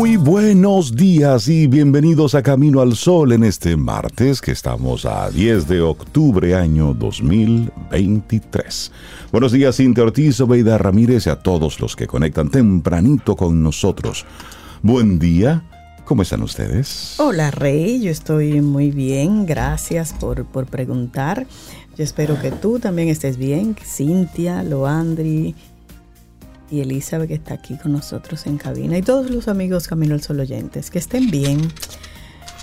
Muy buenos días y bienvenidos a Camino al Sol en este martes que estamos a 10 de octubre año 2023. Buenos días Cintia Ortiz, Obeida Ramírez y a todos los que conectan tempranito con nosotros. Buen día, ¿cómo están ustedes? Hola Rey, yo estoy muy bien, gracias por, por preguntar. Yo espero que tú también estés bien, Cintia, Loandri, y Elizabeth que está aquí con nosotros en cabina y todos los amigos Camino al Sol oyentes, que estén bien.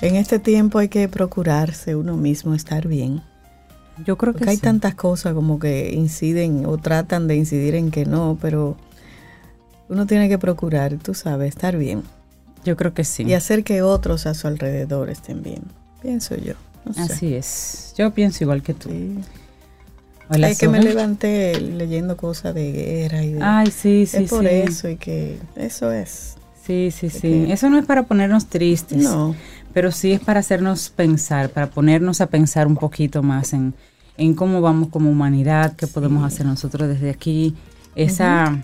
En este tiempo hay que procurarse uno mismo estar bien. Yo creo que Porque hay sí. tantas cosas como que inciden o tratan de incidir en que no, pero uno tiene que procurar, tú sabes, estar bien Yo creo que sí. y hacer que otros a su alrededor estén bien. Pienso yo. No sé. Así es. Yo pienso igual que tú. Sí. Hola, es que me levanté leyendo cosas de guerra y de... Ay, sí, sí, es por sí. eso y que eso es. Sí, sí, sí. que- Eso no es para ponernos tristes. No. Pero sí es para hacernos pensar, para ponernos a pensar un poquito más en, en cómo vamos como humanidad, qué podemos hacer nosotros desde aquí, esa,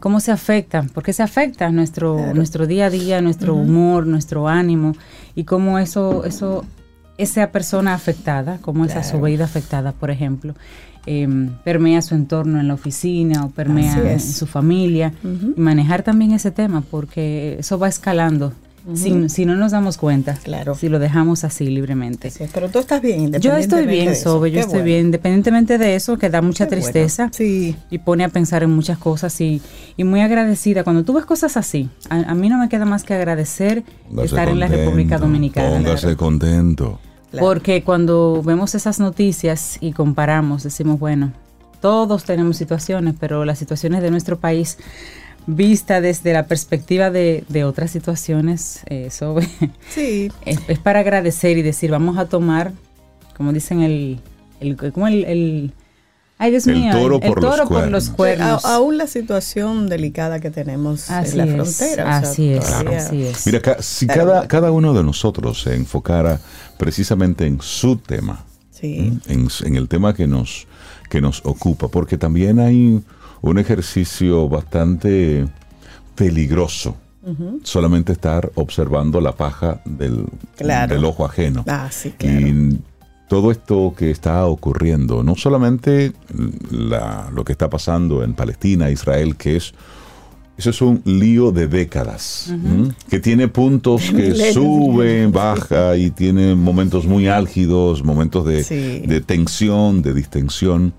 cómo se afecta, porque se afecta nuestro, Claro. nuestro día a día, nuestro humor, nuestro ánimo, y cómo eso, eso, esa persona afectada, como esa sobeida afectada, por ejemplo, em, permea su entorno en la oficina o permea en su familia, y manejar también ese tema, porque eso va escalando. si, si no nos damos cuenta, Claro. si lo dejamos así libremente. Sí, pero tú estás bien, Yo estoy independientemente bien, de eso. Sobe, yo Qué estoy bueno. bien, independientemente de eso, que da mucha Qué bueno. tristeza Sí, y pone a pensar en muchas cosas y, y muy agradecida. Cuando tú ves cosas así, a, a mí no me queda más que agradecer Póngase estar en la República Dominicana. Póngase claro. contento. Claro. Porque cuando vemos esas noticias y comparamos, decimos, bueno, todos tenemos situaciones, pero las situaciones de nuestro país, vista desde la perspectiva de, de otras situaciones, eh, Sobe, sí, es, es para agradecer y decir, vamos a tomar, como dicen el, el como el, el- ay Dios El mío, toro el, por los toro por cuernos. los cuernos. A- aún la situación delicada que tenemos Así en la es, frontera. o sea, así es, todavía- así es. Mira, ca- si Pero cada, cada uno de nosotros se enfocara precisamente en su tema, Sí, en, en el tema que nos, que nos ocupa, porque también hay un ejercicio bastante peligroso. Solamente estar observando la paja del, Claro. del ojo ajeno. ah, sí, claro. Y todo esto que está ocurriendo, no solamente la- lo que está pasando en Palestina, Israel, que es eso es un lío de décadas, que tiene puntos que Milenios. sube, baja y tiene momentos muy álgidos, momentos de, Sí. de tensión, de distensión.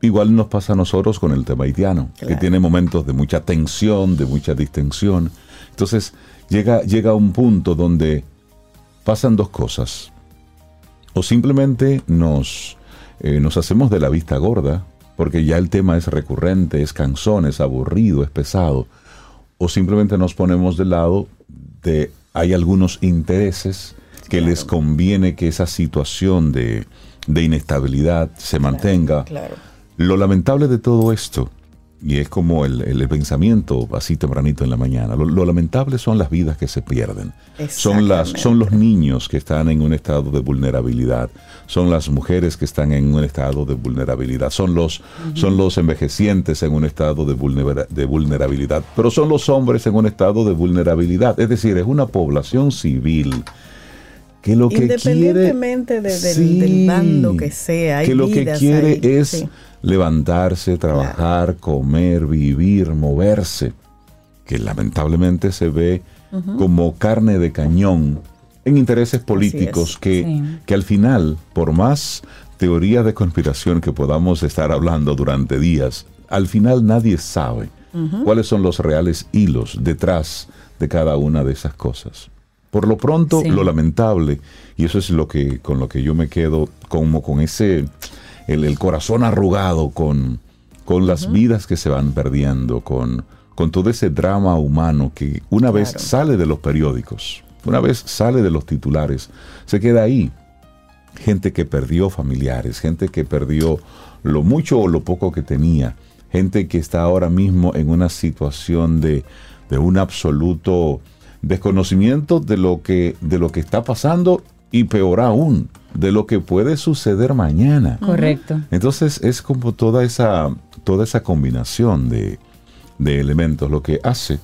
Igual nos pasa a nosotros con el tema haitiano, que tiene momentos de mucha tensión, de mucha distensión. Entonces llega, llega a un punto donde pasan dos cosas. O simplemente nos, eh, nos hacemos de la vista gorda, porque ya el tema es recurrente, es cansón, es aburrido, es pesado. O simplemente nos ponemos del lado de hay algunos intereses que les conviene que esa situación de, de inestabilidad se mantenga. Claro. Lo lamentable de todo esto, y es como el, el pensamiento así tempranito en la mañana, lo, lo lamentable son las vidas que se pierden. Son, las, son los niños que están en un estado de vulnerabilidad, son las mujeres que están en un estado de vulnerabilidad, son los, son los envejecientes en un estado de, vulnera- de vulnerabilidad, pero son los hombres en un estado de vulnerabilidad. Es decir, es una población civil que lo que quiere Independientemente de- del, Sí, del bando que sea, hay que lo que quiere ahí, es sí. levantarse, trabajar, comer, vivir, moverse, que lamentablemente se ve como carne de cañón en intereses políticos es. que, Sí. que al final, por más teoría de conspiración que podamos estar hablando durante días, al final nadie sabe cuáles son los reales hilos detrás de cada una de esas cosas. Por lo pronto, Sí. lo lamentable, y eso es lo que con lo que yo me quedo como con ese el, el corazón arrugado con, con las vidas que se van perdiendo, con, con todo ese drama humano que una vez sale de los periódicos, una vez sale de los titulares, se queda ahí. Gente que perdió familiares, gente que perdió lo mucho o lo poco que tenía, gente que está ahora mismo en una situación de, de un absoluto desconocimiento de lo que de lo que está pasando y peor aún, de lo que puede suceder mañana. Correcto. Entonces es como toda esa, toda esa combinación de, de elementos lo que hace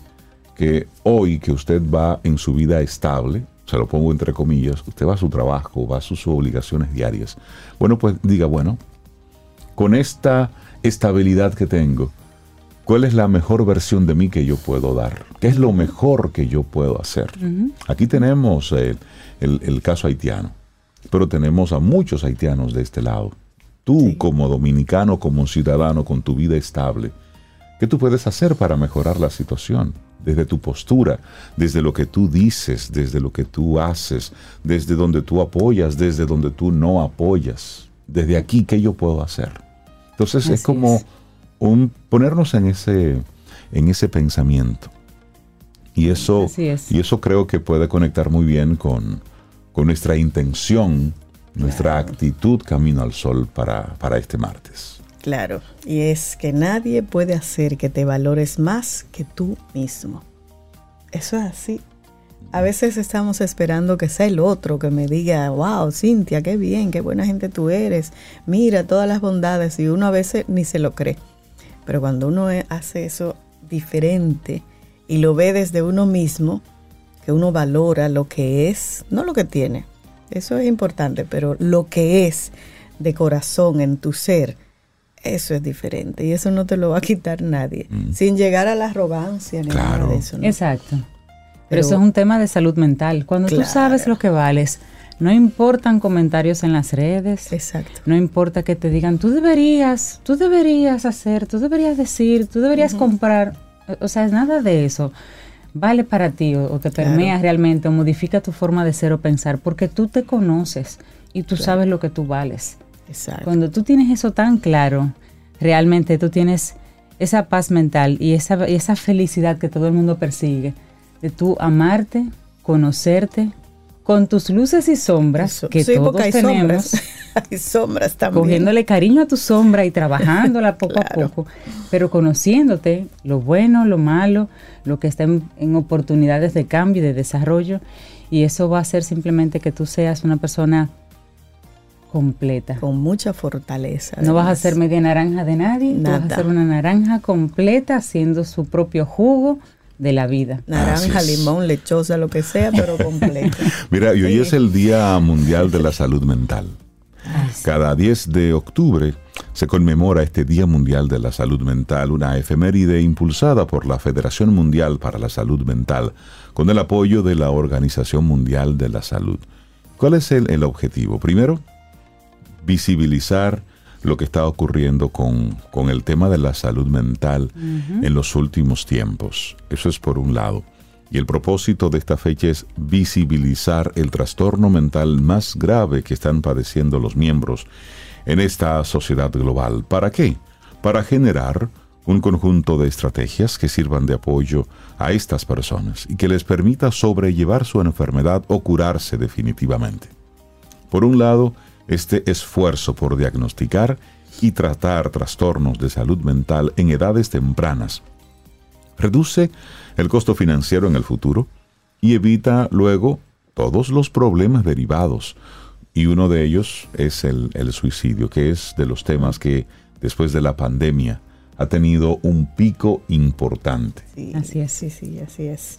que hoy que usted va en su vida estable, se lo pongo entre comillas, usted va a su trabajo, va a sus obligaciones diarias. Bueno, pues diga, bueno, con esta estabilidad que tengo, ¿cuál es la mejor versión de mí que yo puedo dar? ¿Qué es lo mejor que yo puedo hacer? Aquí tenemos eh, el, el caso haitiano, pero tenemos a muchos haitianos de este lado. Tú como dominicano, como ciudadano, con tu vida estable, ¿qué tú puedes hacer para mejorar la situación? Desde tu postura, desde lo que tú dices, desde lo que tú haces, desde donde tú apoyas, desde donde tú no apoyas. Desde aquí, ¿qué yo puedo hacer? Entonces Así es como es. Un ponernos en ese, en ese pensamiento. Y eso, es. y eso creo que puede conectar muy bien con, con nuestra intención, nuestra actitud camino al sol para, para este martes. Claro, y es que nadie puede hacer que te valores más que tú mismo. Eso es así. A veces estamos esperando que sea el otro que me diga, wow, Cintia, qué bien, qué buena gente tú eres, mira todas las bondades, y uno a veces ni se lo cree. Pero cuando uno eh, hace eso diferente y lo ve desde uno mismo, que uno valora lo que es, no lo que tiene, eso es importante, pero lo que es de corazón en tu ser, eso es diferente y eso no te lo va a quitar nadie, sin llegar a la arrogancia ni Claro. nada de eso. ¿no? Exacto. Pero, Pero- eso es un tema de salud mental. Cuando Claro. tú sabes lo que vales, no importan comentarios en las redes, Exacto. no importa que te digan, tú deberías, tú deberías hacer, tú deberías decir, tú deberías comprar. O- sea, es nada de eso. Vale para ti o, o te Claro. permea realmente o modifica tu forma de ser o pensar porque tú te conoces y tú sabes lo que tú vales. Exacto. Cuando tú tienes eso tan claro, realmente tú tienes esa paz mental y esa, y esa felicidad que todo el mundo persigue, de tú amarte, conocerte, con tus luces y sombras, que Sí, todos hay tenemos, sombras. hay sombras también. cogiéndole cariño a tu sombra y trabajándola poco Claro. a poco, pero conociéndote lo bueno, lo malo, lo que está en, en oportunidades de cambio y de desarrollo, y eso va a hacer simplemente que tú seas una persona completa. Con mucha fortaleza. No vas a ser media naranja de nadie, tú vas a Nada. ser una naranja completa haciendo su propio jugo de la vida. Naranja, limón, lechosa, lo que sea, pero completo. Mira, y hoy Sí. es el Día Mundial de la Salud Mental. Cada 10 de octubre se conmemora este Día Mundial de la Salud Mental, una efeméride impulsada por la Federación Mundial para la Salud Mental, con el apoyo de la Organización Mundial de la Salud. ¿Cuál es el, el objetivo? Primero, visibilizar lo que está ocurriendo con, con el tema de la salud mental en los últimos tiempos. Eso es por un lado. Y el propósito de esta fecha es visibilizar el trastorno mental más grave que están padeciendo los miembros en esta sociedad global. ¿Para qué? Para generar un conjunto de estrategias que sirvan de apoyo a estas personas y que les permita sobrellevar su enfermedad o curarse definitivamente. Por un lado, este esfuerzo por diagnosticar y tratar trastornos de salud mental en edades tempranas reduce el costo financiero en el futuro y evita luego todos los problemas derivados. Y uno de ellos es el, el suicidio, que es de los temas que después de la pandemia ha tenido un pico importante. Sí, Así es. Sí, sí, así es.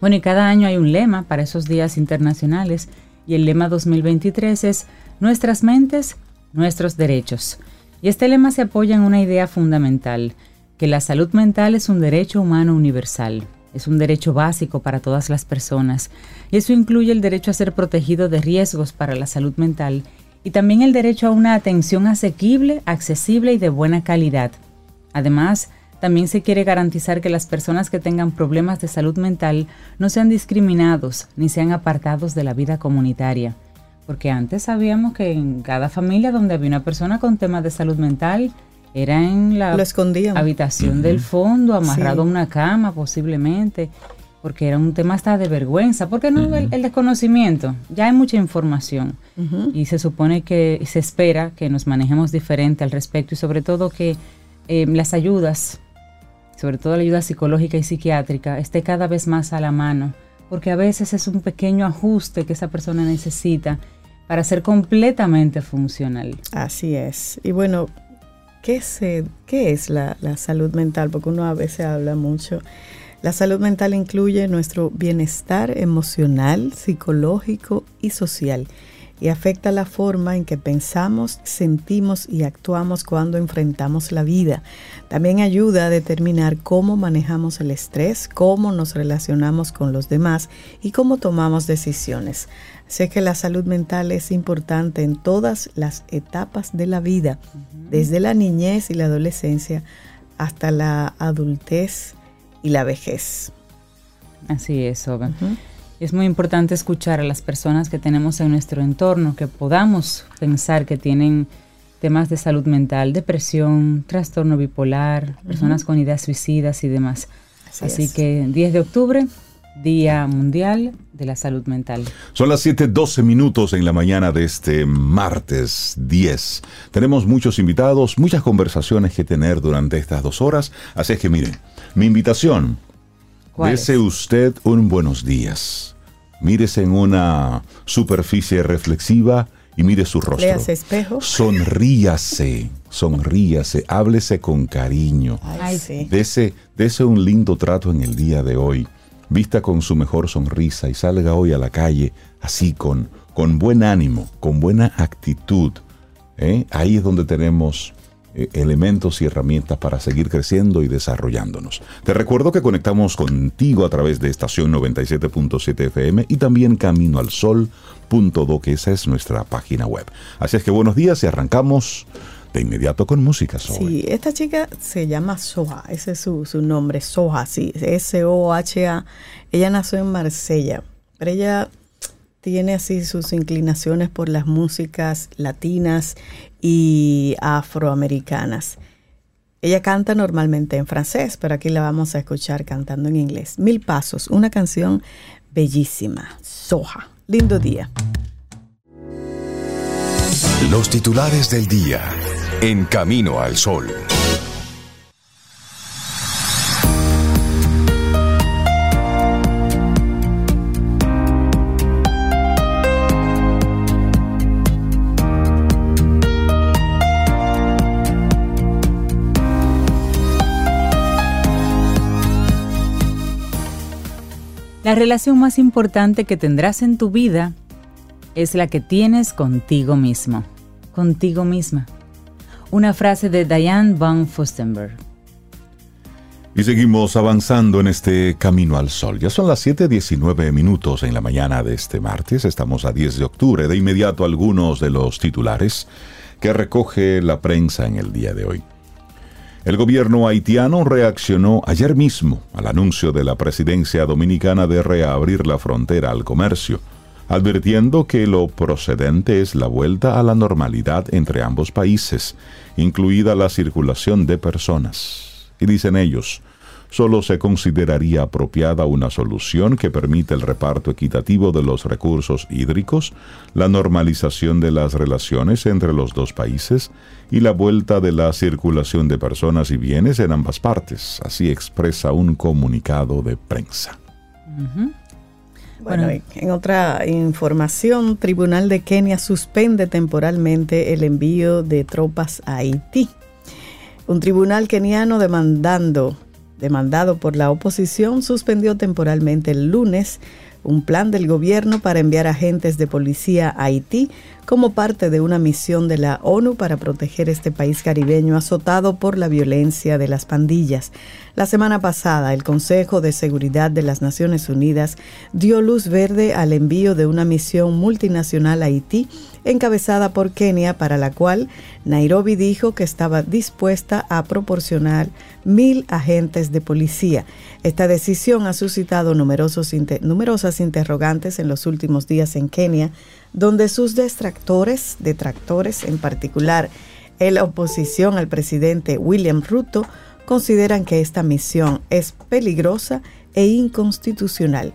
Bueno, y cada año hay un lema para esos días internacionales y el lema 2023 es Nuestras mentes, nuestros derechos. Y este lema se apoya en una idea fundamental, que la salud mental es un derecho humano universal, es un derecho básico para todas las personas, y eso incluye el derecho a ser protegido de riesgos para la salud mental y también el derecho a una atención asequible, accesible y de buena calidad. Además, también se quiere garantizar que las personas que tengan problemas de salud mental no sean discriminados ni sean apartados de la vida comunitaria. Porque antes sabíamos que en cada familia donde había una persona con temas de salud mental, era en la Lo escondían. habitación del fondo, amarrado a una cama posiblemente, porque era un tema hasta de vergüenza, porque no el, el desconocimiento, ya hay mucha información. Y se supone que se espera que nos manejemos diferente al respecto y sobre todo que eh, las ayudas, sobre todo la ayuda psicológica y psiquiátrica, esté cada vez más a la mano, porque a veces es un pequeño ajuste que esa persona necesita para ser completamente funcional. Así es. Y bueno, ¿qué, se, qué es la, la salud mental? Porque uno a veces habla mucho. La salud mental incluye nuestro bienestar emocional, psicológico y social y afecta la forma en que pensamos, sentimos y actuamos cuando enfrentamos la vida. También ayuda a determinar cómo manejamos el estrés, cómo nos relacionamos con los demás y cómo tomamos decisiones. Sé que la salud mental es importante en todas las etapas de la vida, desde la niñez y la adolescencia hasta la adultez y la vejez. Así es, Oga. Es muy importante escuchar a las personas que tenemos en nuestro entorno, que podamos pensar que tienen temas de salud mental, depresión, trastorno bipolar, personas con ideas suicidas y demás. Así Así, es. que 10 de octubre, Día Mundial de la Salud Mental. Son las 7:12 minutos en la mañana de este martes 10. Tenemos muchos invitados, muchas conversaciones que tener durante estas dos horas. Así es que miren, mi invitación, ¿Cuál dese es? usted un buenos días. Mírese en una superficie reflexiva y mire su rostro. Léase espejo. Sonríase, sonríase, háblese con cariño. Ay, sí. Dese, dese un lindo trato en el día de hoy. Vista con su mejor sonrisa y salga hoy a la calle así, con, con buen ánimo, con buena actitud. ¿eh? Ahí es donde tenemos elementos y herramientas para seguir creciendo y desarrollándonos. Te recuerdo que conectamos contigo a través de estación 97.7 FM y también Camino al Sol.do, que esa es nuestra página web. Así es que buenos días y arrancamos de inmediato con música. Zoe. Sí, esta chica se llama Soha, ese es su, su nombre, Soha, sí, S-O-H-A. Ella nació en Marsella, pero ella tiene así sus inclinaciones por las músicas latinas y afroamericanas. Ella canta normalmente en francés, pero aquí la vamos a escuchar cantando en inglés. Mil Pasos, una canción bellísima. Soha, lindo día. Los titulares del día. En Camino al Sol. Relación más importante que tendrás en tu vida es la que tienes contigo mismo, contigo misma. Una frase de Diane von Fustenberg. Y seguimos avanzando en este camino al sol. Ya son las 7:19 minutos en la mañana de este martes. Estamos a 10 de octubre. De inmediato algunos de los titulares que recoge la prensa en el día de hoy. El gobierno haitiano reaccionó ayer mismo al anuncio de la presidencia dominicana de reabrir la frontera al comercio, advirtiendo que lo procedente es la vuelta a la normalidad entre ambos países, incluida la circulación de personas. Y dicen ellos, solo se consideraría apropiada una solución que permite el reparto equitativo de los recursos hídricos, la normalización de las relaciones entre los dos países y la vuelta de la circulación de personas y bienes en ambas partes, así expresa un comunicado de prensa. Bueno, Bueno. en otra información, Tribunal de Kenia suspende temporalmente el envío de tropas a Haití. Un tribunal keniano demandando, demandado por la oposición suspendió temporalmente el lunes un plan del gobierno para enviar agentes de policía a Haití como parte de una misión de la ONU para proteger este país caribeño azotado por la violencia de las pandillas. La semana pasada, el Consejo de Seguridad de las Naciones Unidas dio luz verde al envío de una misión multinacional a Haití encabezada por Kenia, para la cual Nairobi dijo que estaba dispuesta a proporcionar mil agentes de policía. Esta decisión ha suscitado numerosas interrogantes en los últimos días en Kenia, donde sus detractores, detractores en particular, En la oposición al presidente William Ruto consideran que esta misión es peligrosa e inconstitucional.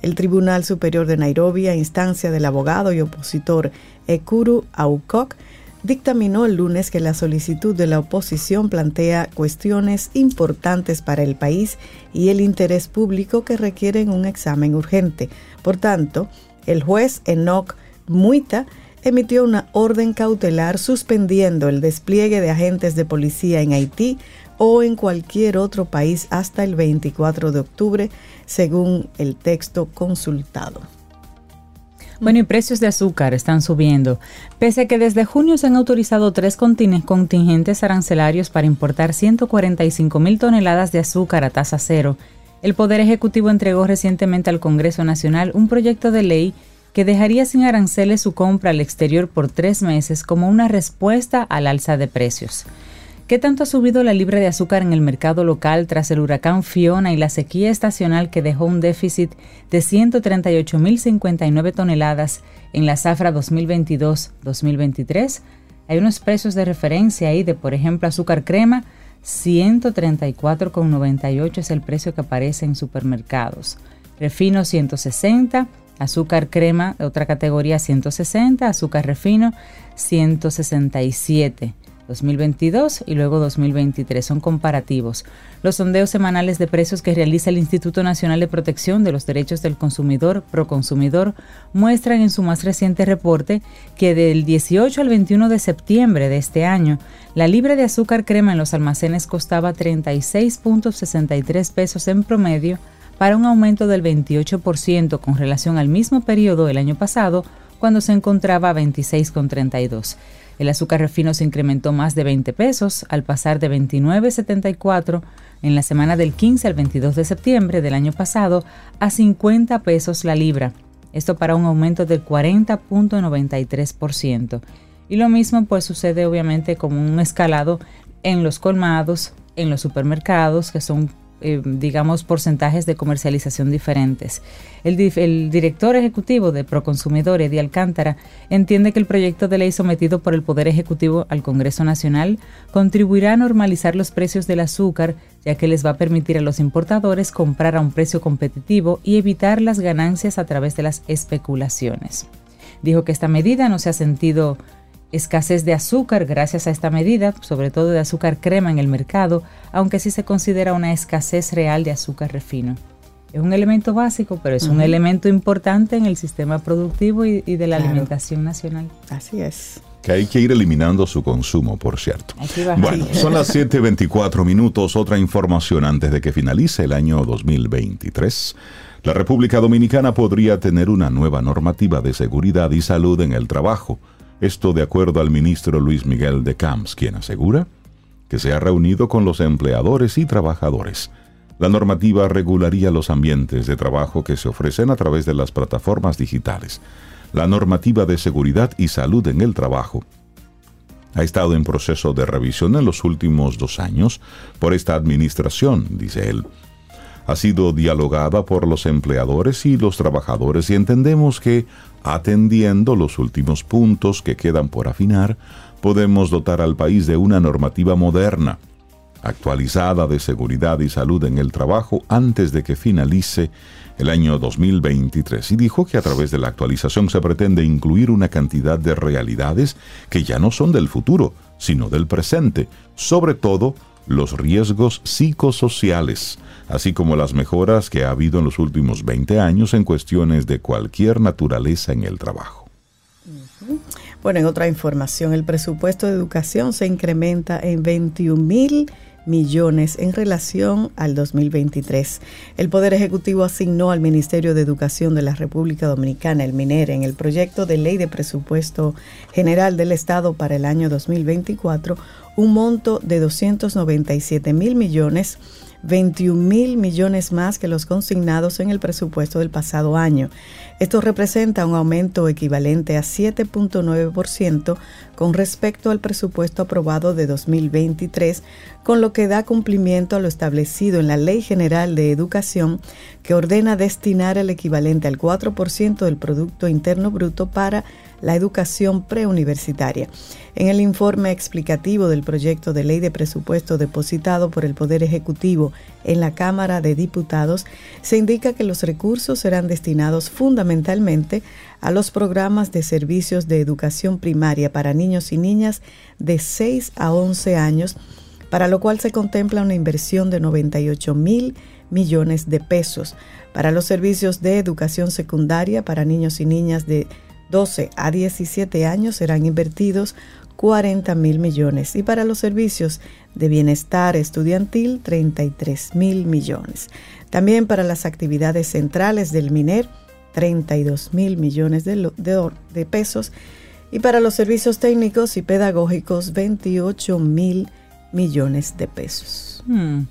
El Tribunal Superior de Nairobi, a instancia del abogado y opositor Ekuru Aukok, dictaminó el lunes que la solicitud de la oposición plantea cuestiones importantes para el país y el interés público que requieren un examen urgente. Por tanto, el juez Enoch Muita emitió una orden cautelar suspendiendo el despliegue de agentes de policía en Haití o en cualquier otro país hasta el 24 de octubre, según el texto consultado. Bueno, y precios de azúcar están subiendo. Pese a que desde junio se han autorizado tres contingentes arancelarios para importar 145 mil toneladas de azúcar a tasa cero, el Poder Ejecutivo entregó recientemente al Congreso Nacional un proyecto de ley que dejaría sin aranceles su compra al exterior por tres meses como una respuesta al alza de precios. ¿Qué tanto ha subido la libra de azúcar en el mercado local tras el huracán Fiona y la sequía estacional que dejó un déficit de 138.059 toneladas en la zafra 2022-2023? Hay unos precios de referencia ahí de, por ejemplo, azúcar crema, 134,98 es el precio que aparece en supermercados. Refino 160, azúcar crema otra categoría 160, azúcar refino 167. 2022 y luego 2023. Son comparativos. Los sondeos semanales de precios que realiza el Instituto Nacional de Protección de los Derechos del Consumidor, Proconsumidor, muestran en su más reciente reporte que del 18 al 21 de septiembre de este año, la libra de azúcar crema en los almacenes costaba 36.63 pesos en promedio para un aumento del 28% con relación al mismo periodo del año pasado, cuando se encontraba a 26,32. El azúcar refino se incrementó más de 20 pesos al pasar de 29,74 en la semana del 15 al 22 de septiembre del año pasado a 50 pesos la libra. Esto para un aumento del 40.93%. Y lo mismo pues sucede obviamente como un escalado en los colmados, en los supermercados, que son eh, digamos, porcentajes de comercialización diferentes. El, director ejecutivo de Proconsumidor, Eddie Alcántara, entiende que el proyecto de ley sometido por el Poder Ejecutivo al Congreso Nacional contribuirá a normalizar los precios del azúcar, ya que les va a permitir a los importadores comprar a un precio competitivo y evitar las ganancias a través de las especulaciones. Dijo que esta medida no se ha sentido escasez de azúcar gracias a esta medida, sobre todo de azúcar crema en el mercado, aunque sí se considera una escasez real de azúcar refino. Es un elemento básico, pero es un elemento importante en el sistema productivo y, de la alimentación nacional. Así es. Que hay que ir eliminando su consumo, por cierto. Bueno, son las 7.24 minutos. Otra información antes de que finalice el año 2023. La República Dominicana podría tener una nueva normativa de seguridad y salud en el trabajo esto de acuerdo al ministro Luis Miguel de Camps, quien asegura que se ha reunido con los empleadores y trabajadores. La normativa regularía los ambientes de trabajo que se ofrecen a través de las plataformas digitales. La normativa de seguridad y salud en el trabajo ha estado en proceso de revisión en los últimos dos años por esta administración, dice él. Ha sido dialogada por los empleadores y los trabajadores y entendemos que Atendiendo los últimos puntos que quedan por afinar, podemos dotar al país de una normativa moderna, actualizada de seguridad y salud en el trabajo antes de que finalice el año 2023 y dijo que a través de la actualización se pretende incluir una cantidad de realidades que ya no son del futuro, sino del presente, sobre todo los riesgos psicosociales, así como las mejoras que ha habido en los últimos 20 años en cuestiones de cualquier naturaleza en el trabajo. Bueno, en otra información, el presupuesto de educación se incrementa en 21 mil millones en relación al 2023. El Poder Ejecutivo asignó al Ministerio de Educación de la República Dominicana, el MINER, en el proyecto de ley de presupuesto general del Estado para el año 2024 un monto de 297 mil millones 21 mil millones más que los consignados en el presupuesto del pasado año. Esto representa un aumento equivalente a 7.9% con respecto al presupuesto aprobado de 2023, con lo que da cumplimiento a lo establecido en la Ley General de Educación, que ordena destinar el equivalente al 4% del Producto Interno Bruto para la educación preuniversitaria. En el informe explicativo del proyecto de ley de presupuesto depositado por el Poder Ejecutivo en la Cámara de Diputados, se indica que los recursos serán destinados fundamentalmente a los programas de servicios de educación primaria para niños y niñas de 6 a 11 años, para lo cual se contempla una inversión de 98 mil millones de pesos. Para los servicios de educación secundaria para niños y niñas de 12 a 17 años serán invertidos 40 mil millones y para los servicios de bienestar estudiantil 33 mil millones. También para las actividades centrales del MINER 32 mil millones de, pesos y para los servicios técnicos y pedagógicos 28 mil millones de pesos. Hmm.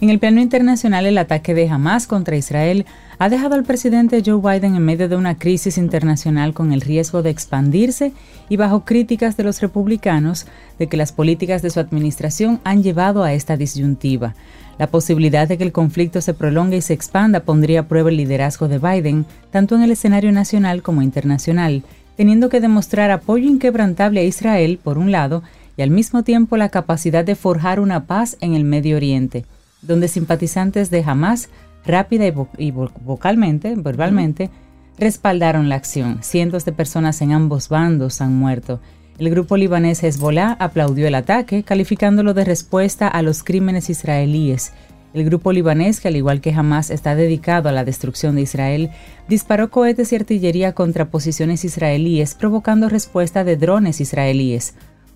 En el plano internacional, el ataque de Hamas contra Israel ha dejado al presidente Joe Biden en medio de una crisis internacional con el riesgo de expandirse y bajo críticas de los republicanos de que las políticas de su administración han llevado a esta disyuntiva. La posibilidad de que el conflicto se prolongue y se expanda pondría a prueba el liderazgo de Biden, tanto en el escenario nacional como internacional, teniendo que demostrar apoyo inquebrantable a Israel, por un lado, y al mismo tiempo la capacidad de forjar una paz en el Medio Oriente donde simpatizantes de Hamas, rápida y, vocalmente, verbalmente, respaldaron la acción. Cientos de personas en ambos bandos han muerto. El grupo libanés Hezbollah aplaudió el ataque, calificándolo de respuesta a los crímenes israelíes. El grupo libanés, que al igual que Hamas está dedicado a la destrucción de Israel, disparó cohetes y artillería contra posiciones israelíes, provocando respuesta de drones israelíes.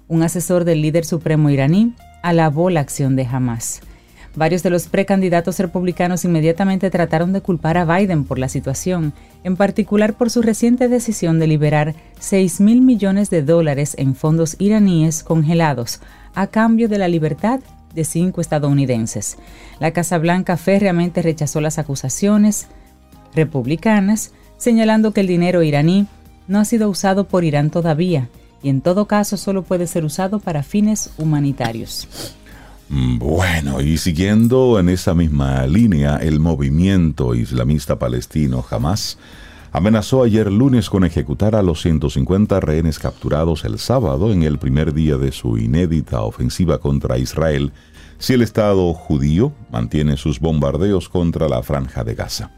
Un asesor del líder supremo iraní alabó la acción de Hamas. Varios de los precandidatos republicanos inmediatamente trataron de culpar a Biden por la situación, en particular por su reciente decisión de liberar 6 mil millones de dólares en fondos iraníes congelados a cambio de la libertad de cinco estadounidenses. La Casa Blanca férreamente rechazó las acusaciones republicanas, señalando que el dinero iraní no ha sido usado por Irán todavía y en todo caso solo puede ser usado para fines humanitarios. Mm, bueno, y siguiendo en esa misma línea, el movimiento islamista palestino Hamas amenazó ayer lunes con ejecutar a los 150 rehenes capturados el sábado en el primer día de su inédita ofensiva contra Israel si el Estado judío mantiene sus bombardeos contra la franja de Gaza.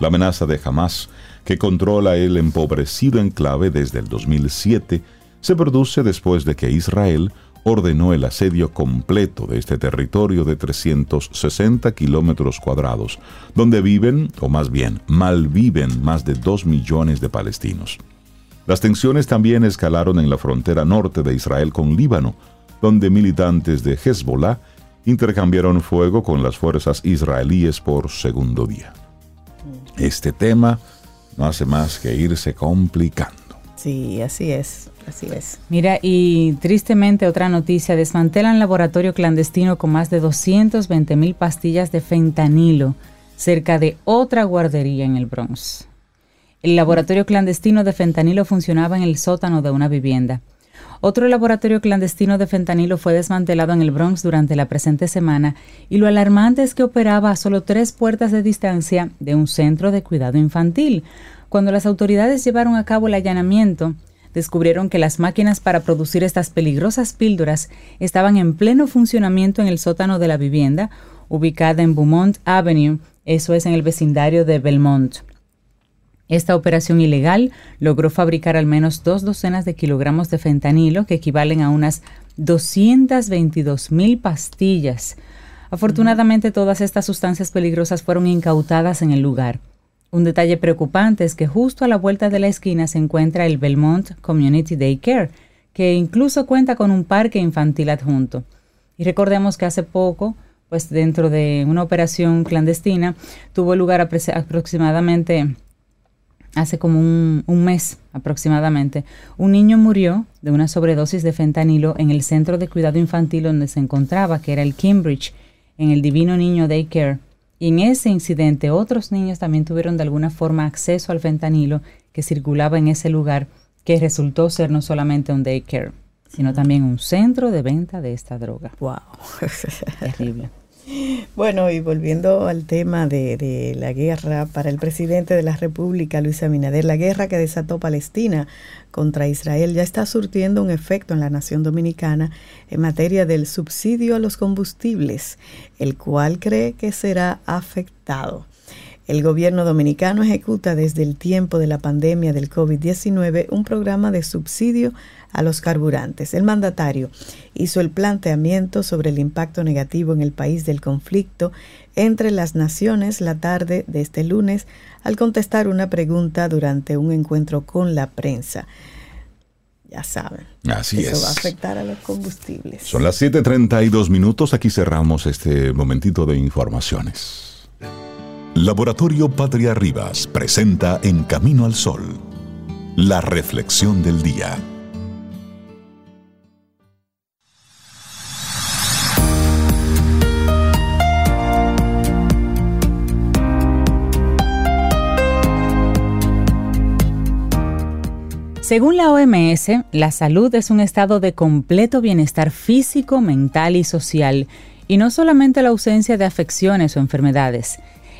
La amenaza de Hamas, que controla el empobrecido enclave desde el 2007, se produce después de que Israel ordenó el asedio completo de este territorio de 360 kilómetros cuadrados, donde viven, o más bien malviven, más de 2 millones de palestinos. Las tensiones también escalaron en la frontera norte de Israel con Líbano, donde militantes de Hezbollah intercambiaron fuego con las fuerzas israelíes por segundo día. Este tema no hace más que irse complicando. Sí, así es. Así es. Mira, y tristemente otra noticia, desmantelan laboratorio clandestino con más de 220 mil pastillas de fentanilo cerca de otra guardería en el Bronx. El laboratorio clandestino de fentanilo funcionaba en el sótano de una vivienda. Otro laboratorio clandestino de fentanilo fue desmantelado en el Bronx durante la presente semana y lo alarmante es que operaba a solo tres puertas de distancia de un centro de cuidado infantil. Cuando las autoridades llevaron a cabo el allanamiento, descubrieron que las máquinas para producir estas peligrosas píldoras estaban en pleno funcionamiento en el sótano de la vivienda, ubicada en Beaumont Avenue, eso es en el vecindario de Belmont. Esta operación ilegal logró fabricar al menos dos docenas de kilogramos de fentanilo, que equivalen a unas 222 mil pastillas. Afortunadamente, todas estas sustancias peligrosas fueron incautadas en el lugar. Un detalle preocupante es que justo a la vuelta de la esquina se encuentra el Belmont Community Day Care, que incluso cuenta con un parque infantil adjunto. Y recordemos que hace poco, pues dentro de una operación clandestina, tuvo lugar aproximadamente, hace como un, un mes aproximadamente, un niño murió de una sobredosis de fentanilo en el centro de cuidado infantil donde se encontraba, que era el Cambridge, en el Divino Niño Daycare y en ese incidente otros niños también tuvieron de alguna forma acceso al fentanilo que circulaba en ese lugar, que resultó ser no solamente un daycare, sino también un centro de venta de esta droga. Wow. Terrible. Bueno, y volviendo al tema de, de, la guerra, para el presidente de la República, Luis Abinader, la guerra que desató Palestina contra Israel ya está surtiendo un efecto en la nación dominicana en materia del subsidio a los combustibles, el cual cree que será afectado. El gobierno dominicano ejecuta desde el tiempo de la pandemia del COVID-19 un programa de subsidio a los carburantes. El mandatario hizo el planteamiento sobre el impacto negativo en el país del conflicto entre las naciones la tarde de este lunes al contestar una pregunta durante un encuentro con la prensa. Ya saben. Así eso es. va a afectar a los combustibles. Son las 7:32 minutos. Aquí cerramos este momentito de informaciones. Laboratorio Patria Rivas presenta En Camino al Sol, la reflexión del día. Según la OMS, la salud es un estado de completo bienestar físico, mental y social, y no solamente la ausencia de afecciones o enfermedades.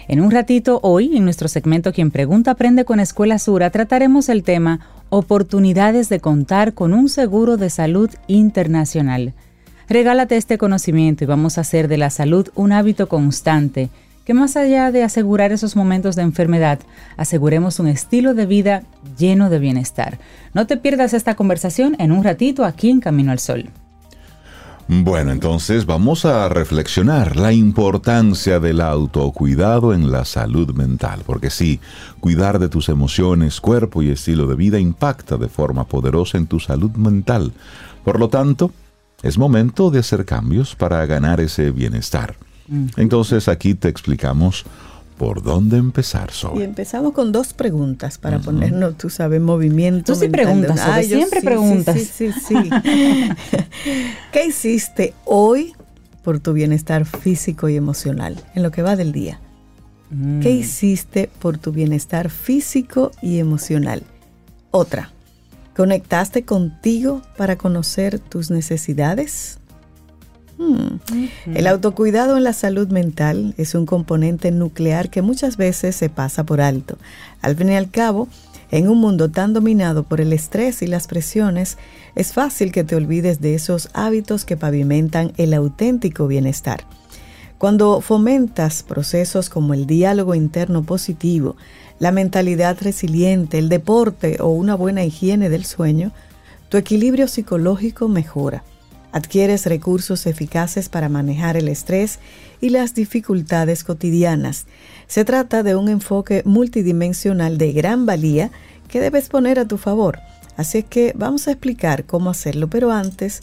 En un ratito, hoy, en nuestro segmento Quien Pregunta Aprende con Escuela Sura, trataremos el tema Oportunidades de contar con un seguro de salud internacional. Regálate este conocimiento y vamos a hacer de la salud un hábito constante, que más allá de asegurar esos momentos de enfermedad, aseguremos un estilo de vida lleno de bienestar. No te pierdas esta conversación en un ratito aquí en Camino al Sol. Bueno, entonces vamos a reflexionar la importancia del autocuidado en la salud mental, porque sí, cuidar de tus emociones, cuerpo y estilo de vida impacta de forma poderosa en tu salud mental. Por lo tanto, es momento de hacer cambios para ganar ese bienestar. Entonces aquí te explicamos por dónde empezar, Zoe. Y empezamos con dos preguntas para ponernos, tú sabes, movimiento. Tú sí preguntas, Zoe, siempre sí, preguntas. Sí, sí, sí. sí. ¿Qué hiciste hoy por tu bienestar físico y emocional en lo que va del día? Mm. ¿Qué hiciste por tu bienestar físico y emocional? Otra, ¿conectaste contigo para conocer tus necesidades? Hmm. El autocuidado en la salud mental es un componente nuclear que muchas veces se pasa por alto. Al fin y al cabo, en un mundo tan dominado por el estrés y las presiones, es fácil que te olvides de esos hábitos que pavimentan el auténtico bienestar. Cuando fomentas procesos como el diálogo interno positivo, la mentalidad resiliente, el deporte o una buena higiene del sueño, tu equilibrio psicológico mejora. Adquieres recursos eficaces para manejar el estrés y las dificultades cotidianas. Se trata de un enfoque multidimensional de gran valía que debes poner a tu favor. Así que vamos a explicar cómo hacerlo, pero antes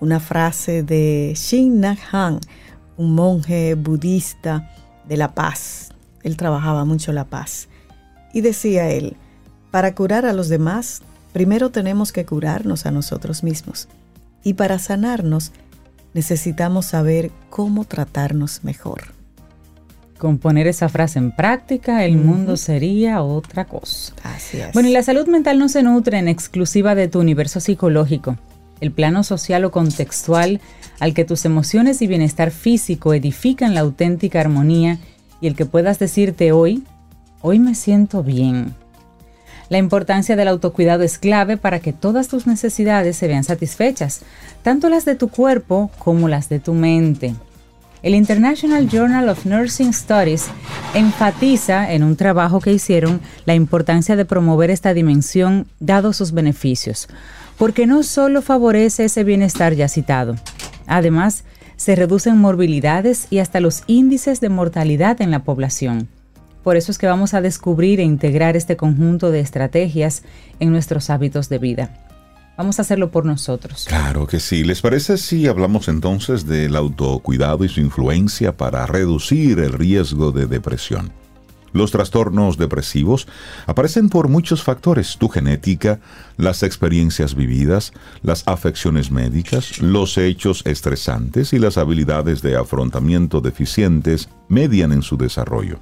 una frase de Shin Nag Han, un monje budista de la paz. Él trabajaba mucho la paz. Y decía él, para curar a los demás, primero tenemos que curarnos a nosotros mismos. Y para sanarnos, necesitamos saber cómo tratarnos mejor. Con poner esa frase en práctica, el Ujú. mundo sería otra cosa. Así es. Bueno, y la salud mental no se nutre en exclusiva de tu universo psicológico, el plano social o contextual al que tus emociones y bienestar físico edifican la auténtica armonía y el que puedas decirte hoy, hoy me siento bien. La importancia del autocuidado es clave para que todas tus necesidades se vean satisfechas, tanto las de tu cuerpo como las de tu mente. El International Journal of Nursing Studies enfatiza en un trabajo que hicieron la importancia de promover esta dimensión dado sus beneficios, porque no solo favorece ese bienestar ya citado, además se reducen morbilidades y hasta los índices de mortalidad en la población. Por eso es que vamos a descubrir e integrar este conjunto de estrategias en nuestros hábitos de vida. Vamos a hacerlo por nosotros. Claro que sí. ¿Les parece si hablamos entonces del autocuidado y su influencia para reducir el riesgo de depresión? Los trastornos depresivos aparecen por muchos factores, tu genética, las experiencias vividas, las afecciones médicas, los hechos estresantes y las habilidades de afrontamiento deficientes median en su desarrollo.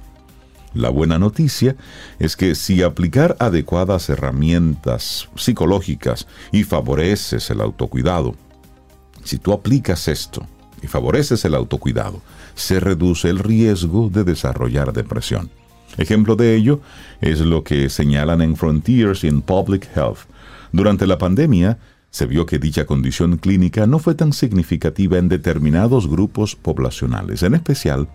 La buena noticia es que si aplicar adecuadas herramientas psicológicas y favoreces el autocuidado, si tú aplicas esto y favoreces el autocuidado, se reduce el riesgo de desarrollar depresión. Ejemplo de ello es lo que señalan en Frontiers in Public Health. Durante la pandemia, se vio que dicha condición clínica no fue tan significativa en determinados grupos poblacionales, en especial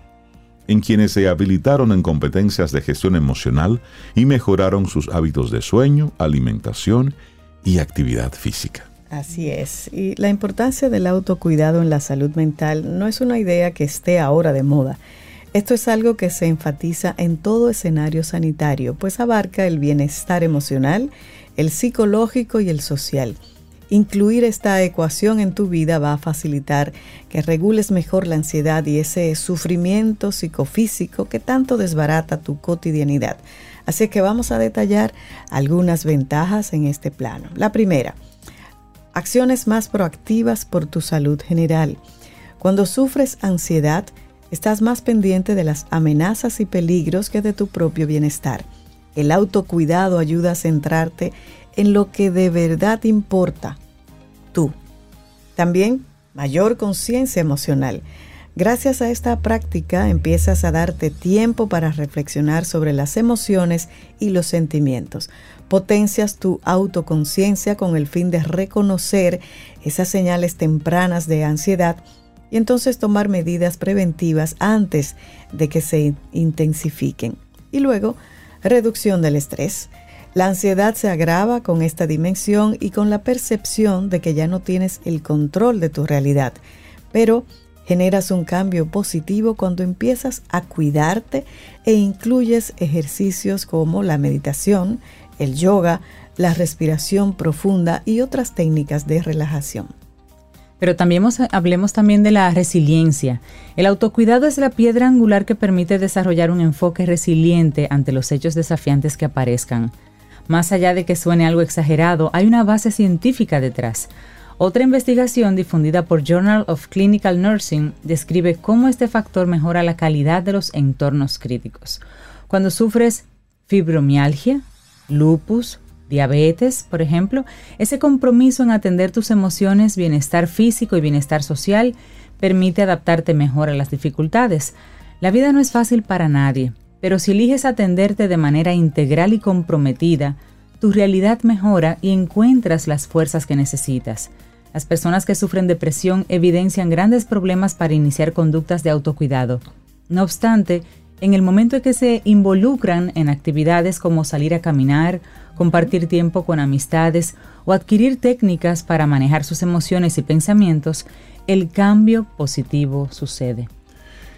en quienes se habilitaron en competencias de gestión emocional y mejoraron sus hábitos de sueño, alimentación y actividad física. Así es. Y la importancia del autocuidado en la salud mental no es una idea que esté ahora de moda. Esto es algo que se enfatiza en todo escenario sanitario, pues abarca el bienestar emocional, el psicológico y el social. Incluir esta ecuación en tu vida va a facilitar que regules mejor la ansiedad y ese sufrimiento psicofísico que tanto desbarata tu cotidianidad. Así que vamos a detallar algunas ventajas en este plano. La primera, acciones más proactivas por tu salud general. Cuando sufres ansiedad, estás más pendiente de las amenazas y peligros que de tu propio bienestar. El autocuidado ayuda a centrarte en lo que de verdad importa, tú. También mayor conciencia emocional. Gracias a esta práctica empiezas a darte tiempo para reflexionar sobre las emociones y los sentimientos. Potencias tu autoconciencia con el fin de reconocer esas señales tempranas de ansiedad y entonces tomar medidas preventivas antes de que se intensifiquen. Y luego, reducción del estrés. La ansiedad se agrava con esta dimensión y con la percepción de que ya no tienes el control de tu realidad, pero generas un cambio positivo cuando empiezas a cuidarte e incluyes ejercicios como la meditación, el yoga, la respiración profunda y otras técnicas de relajación. Pero también hablemos también de la resiliencia. El autocuidado es la piedra angular que permite desarrollar un enfoque resiliente ante los hechos desafiantes que aparezcan. Más allá de que suene algo exagerado, hay una base científica detrás. Otra investigación difundida por Journal of Clinical Nursing describe cómo este factor mejora la calidad de los entornos críticos. Cuando sufres fibromialgia, lupus, diabetes, por ejemplo, ese compromiso en atender tus emociones, bienestar físico y bienestar social permite adaptarte mejor a las dificultades. La vida no es fácil para nadie, pero si eliges atenderte de manera integral y comprometida, tu realidad mejora y encuentras las fuerzas que necesitas. Las personas que sufren depresión evidencian grandes problemas para iniciar conductas de autocuidado. No obstante, en el momento en que se involucran en actividades como salir a caminar, compartir tiempo con amistades o adquirir técnicas para manejar sus emociones y pensamientos, el cambio positivo sucede.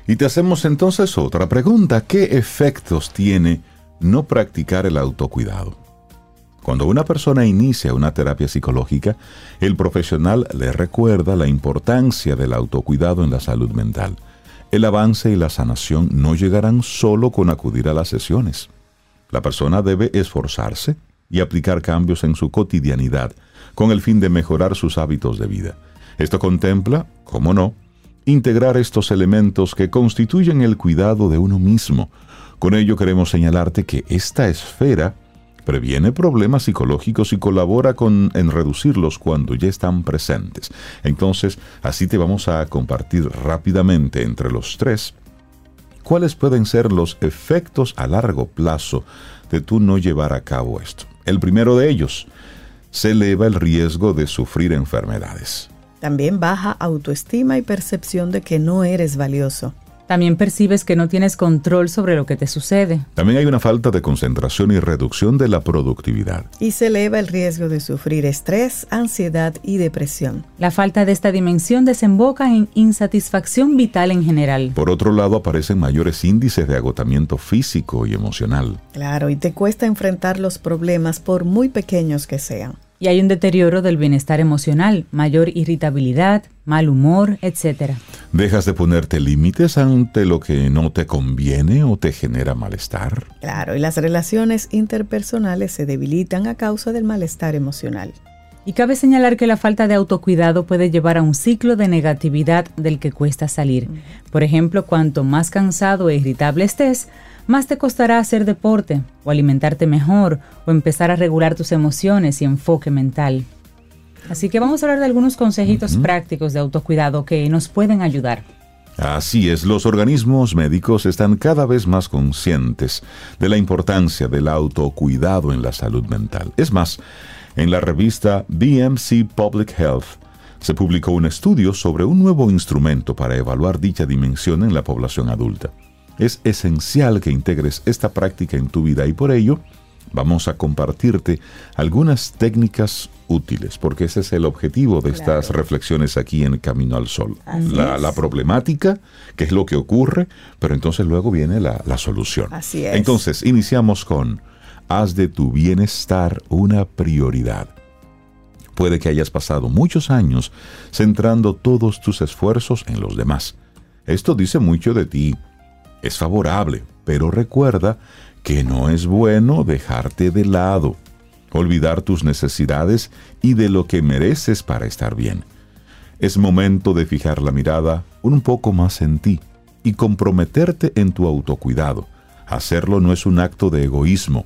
Y te hacemos entonces otra pregunta. ¿Qué efectos tiene no practicar el autocuidado? Cuando una persona inicia una terapia psicológica, el profesional le recuerda la importancia del autocuidado en la salud mental. El avance y la sanación no llegarán solo con acudir a las sesiones. La persona debe esforzarse y aplicar cambios en su cotidianidad con el fin de mejorar sus hábitos de vida. Esto contempla, como no, integrar estos elementos que constituyen el cuidado de uno mismo. Con ello queremos señalarte que esta esfera previene problemas psicológicos y colabora con, en reducirlos cuando ya están presentes. Entonces, así te vamos a compartir rápidamente entre los tres cuáles pueden ser los efectos a largo plazo de tú no llevar a cabo esto. El primero de ellos, se eleva el riesgo de sufrir enfermedades. También baja autoestima y percepción de que no eres valioso. También percibes que no tienes control sobre lo que te sucede. También hay una falta de concentración y reducción de la productividad. Y se eleva el riesgo de sufrir estrés, ansiedad y depresión. La falta de esta dimensión desemboca en insatisfacción vital en general. Por otro lado, aparecen mayores índices de agotamiento físico y emocional. Claro, y te cuesta enfrentar los problemas por muy pequeños que sean y hay un deterioro del bienestar emocional, mayor irritabilidad, mal humor, etc. ¿Dejas de ponerte límites ante lo que no te conviene o te genera malestar? Claro, y las relaciones interpersonales se debilitan a causa del malestar emocional. Y cabe señalar que la falta de autocuidado puede llevar a un ciclo de negatividad del que cuesta salir. Por ejemplo, cuanto más cansado e irritable estés, más te costará hacer deporte, o alimentarte mejor, o empezar a regular tus emociones y enfoque mental. Así que vamos a hablar de algunos consejitos prácticos de autocuidado que nos pueden ayudar. Así es, los organismos médicos están cada vez más conscientes de la importancia del autocuidado en la salud mental. Es más, en la revista BMC Public Health se publicó un estudio sobre un nuevo instrumento para evaluar dicha dimensión en la población adulta. Es esencial que integres esta práctica en tu vida y por ello vamos a compartirte algunas técnicas útiles, porque ese es el objetivo de estas reflexiones aquí en Camino al Sol. La, problemática, que es lo que ocurre, pero entonces luego viene la, la solución. Así es. Entonces, iniciamos con, haz de tu bienestar una prioridad. Puede que hayas pasado muchos años centrando todos tus esfuerzos en los demás. Esto dice mucho de ti. Es favorable, pero recuerda que no es bueno dejarte de lado, olvidar tus necesidades y de lo que mereces para estar bien. Es momento de fijar la mirada un poco más en ti y comprometerte en tu autocuidado. Hacerlo no es un acto de egoísmo,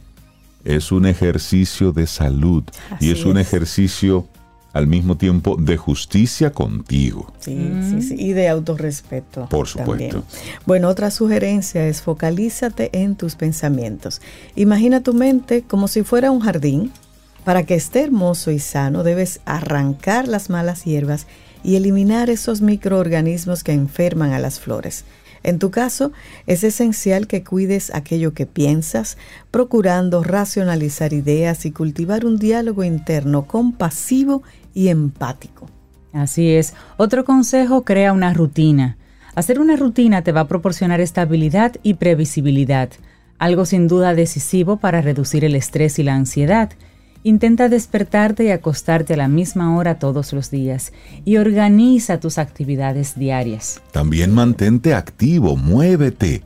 es un ejercicio de salud y es un ejercicio al mismo tiempo de justicia contigo. Sí, sí, sí, y de autorrespeto. Por supuesto. Bueno, otra sugerencia es focalízate en tus pensamientos. Imagina tu mente como si fuera un jardín. Para que esté hermoso y sano, debes arrancar las malas hierbas y eliminar esos microorganismos que enferman a las flores. En tu caso, es esencial que cuides aquello que piensas, procurando racionalizar ideas y cultivar un diálogo interno compasivo y empático. Así es. Otro consejo, crea una rutina. Hacer una rutina te va a proporcionar estabilidad y previsibilidad, algo sin duda decisivo para reducir el estrés y la ansiedad. Intenta despertarte y acostarte a la misma hora todos los días y organiza tus actividades diarias. También mantente activo, muévete.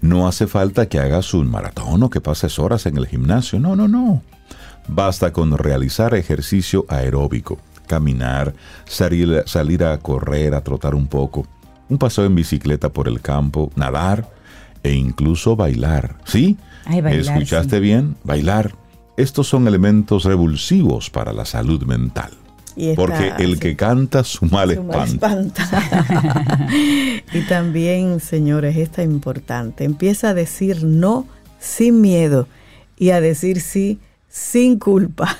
No hace falta que hagas un maratón o que pases horas en el gimnasio. No, no, no. Basta con realizar ejercicio aeróbico, caminar, salir, salir a correr, a trotar un poco, un paseo en bicicleta por el campo, nadar e incluso bailar. ¿Sí? ¿Escuchaste bien? Bailar estos son elementos revulsivos para la salud mental. porque el que canta su mal espanta. y también, señores, esta es importante. Empieza a decir no sin miedo y a decir sí sin culpa.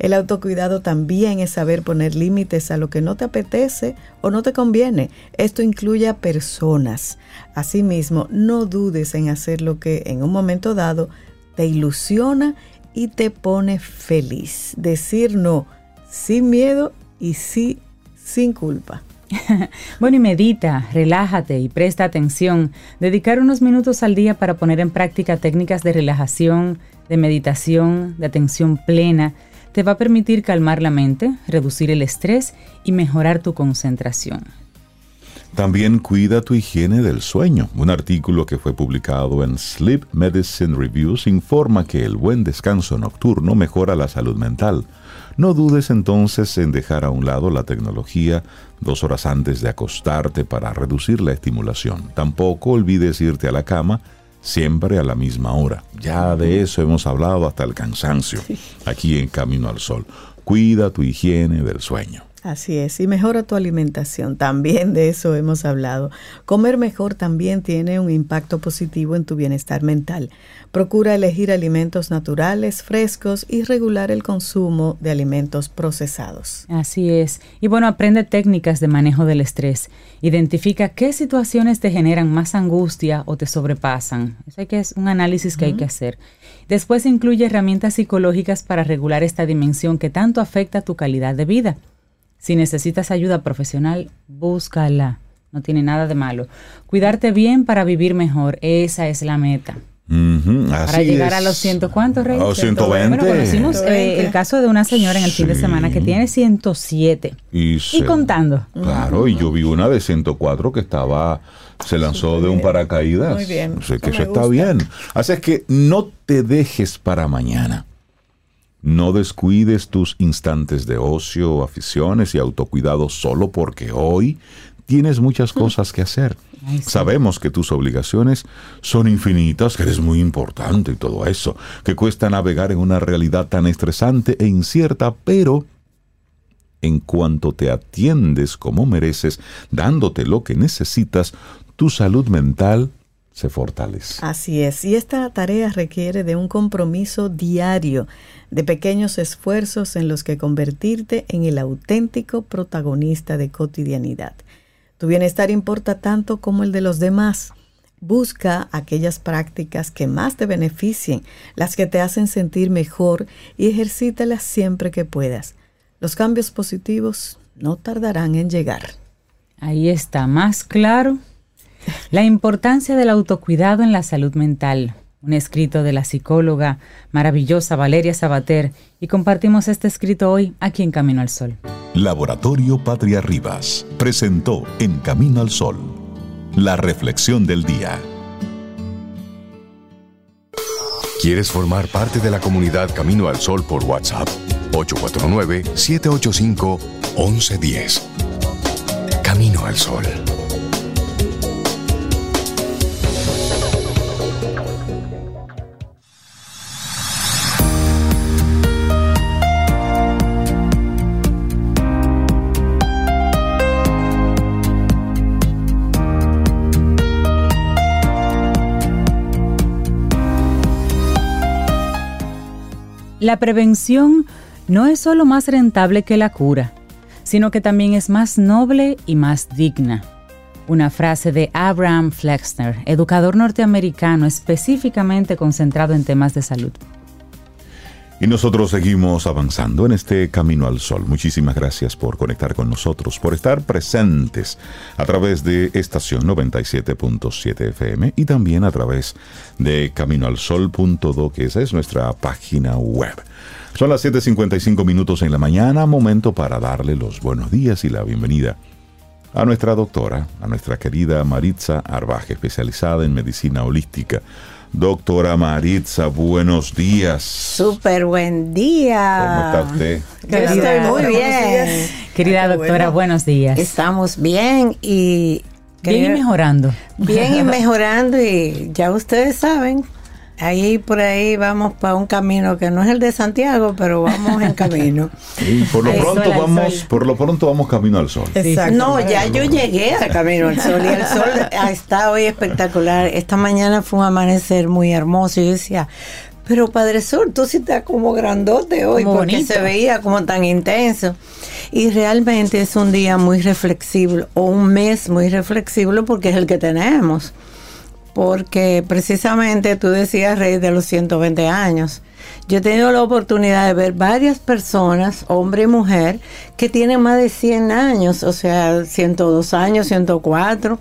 El autocuidado también es saber poner límites a lo que no te apetece o no te conviene. Esto incluye a personas. Asimismo, no dudes en hacer lo que en un momento dado te ilusiona y te pone feliz. Decir no sin miedo y sí sin culpa. bueno, y medita, relájate y presta atención. Dedicar unos minutos al día para poner en práctica técnicas de relajación, de meditación, de atención plena, te va a permitir calmar la mente, reducir el estrés y mejorar tu concentración. También cuida tu higiene del sueño. Un artículo que fue publicado en Sleep Medicine Reviews informa que el buen descanso nocturno mejora la salud mental. No dudes entonces en dejar a un lado la tecnología dos horas antes de acostarte para reducir la estimulación. Tampoco olvides irte a la cama siempre a la misma hora. Ya de eso hemos hablado hasta el cansancio aquí en Camino al Sol. Cuida tu higiene del sueño. Así es, y mejora tu alimentación, también de eso hemos hablado. Comer mejor también tiene un impacto positivo en tu bienestar mental. Procura elegir alimentos naturales, frescos y regular el consumo de alimentos procesados. Así es, y bueno, aprende técnicas de manejo del estrés. Identifica qué situaciones te generan más angustia o te sobrepasan. Eso que es un análisis que hay que hacer. Después incluye herramientas psicológicas para regular esta dimensión que tanto afecta tu calidad de vida. Si necesitas ayuda profesional, búscala. No tiene nada de malo. Cuidarte bien para vivir mejor, esa es la meta. para llegar a los ciento cuántos A los 120. Bueno, conocimos eh, el caso de una señora en el fin de semana que tiene 107 y, y contando. Claro, y yo vi una de 104 que estaba se lanzó de un paracaídas. Muy bien. O que eso está bien. Así es que no te dejes para mañana. No descuides tus instantes de ocio, aficiones y autocuidado solo porque hoy tienes muchas cosas que hacer. Sabemos que tus obligaciones son infinitas, que eres muy importante y todo eso, que cuesta navegar en una realidad tan estresante e incierta, pero en cuanto te atiendes como mereces, dándote lo que necesitas, tu salud mental se fortalece. Así es, y esta tarea requiere de un compromiso diario, de pequeños esfuerzos en los que convertirte en el auténtico protagonista de cotidianidad. Tu bienestar importa tanto como el de los demás. Busca aquellas prácticas que más te beneficien, las que te hacen sentir mejor y ejercítalas siempre que puedas. Los cambios positivos no tardarán en llegar. Ahí está, más claro. La importancia del autocuidado en la salud mental. Un escrito de la psicóloga maravillosa Valeria Sabater y compartimos este escrito hoy aquí en Camino al Sol. Laboratorio Patria Rivas presentó En Camino al Sol la reflexión del día. ¿Quieres formar parte de la comunidad Camino al Sol por WhatsApp? 849-785-1110. Camino al Sol. La prevención no es solo más rentable que la cura, sino que también es más noble y más digna. Una frase de Abraham Flexner, educador norteamericano específicamente concentrado en temas de salud. Y nosotros seguimos avanzando en este camino al sol. Muchísimas gracias por conectar con nosotros, por estar presentes a través de estación 97.7 FM y también a través de caminoalsol.do, que esa es nuestra página web. Son las 7.55 minutos en la mañana, momento para darle los buenos días y la bienvenida a nuestra doctora, a nuestra querida Maritza Arbaje, especializada en medicina holística Doctora Maritza, buenos días. Súper buen día. ¿Cómo está usted? estoy muy bien. Querida doctora, buenos días. Estamos bien y... Bien y mejorando. Bien y mejorando y ya ustedes saben, ahí por ahí vamos para un camino que no es el de Santiago, pero vamos en camino. por lo pronto vamos, por lo pronto vamos camino al sol. No, ya yo llegué al camino al sol y el sol está hoy espectacular. Esta mañana fue un amanecer muy hermoso y yo decía, pero Padre Sol, tú sí estás como grandote hoy porque se veía como tan intenso. Y realmente es un día muy reflexible o un mes muy reflexible porque es el que tenemos porque precisamente tú decías, Rey, de los 120 años. Yo he tenido la oportunidad de ver varias personas, hombre y mujer, que tienen más de 100 años, o sea, 102 años, 104,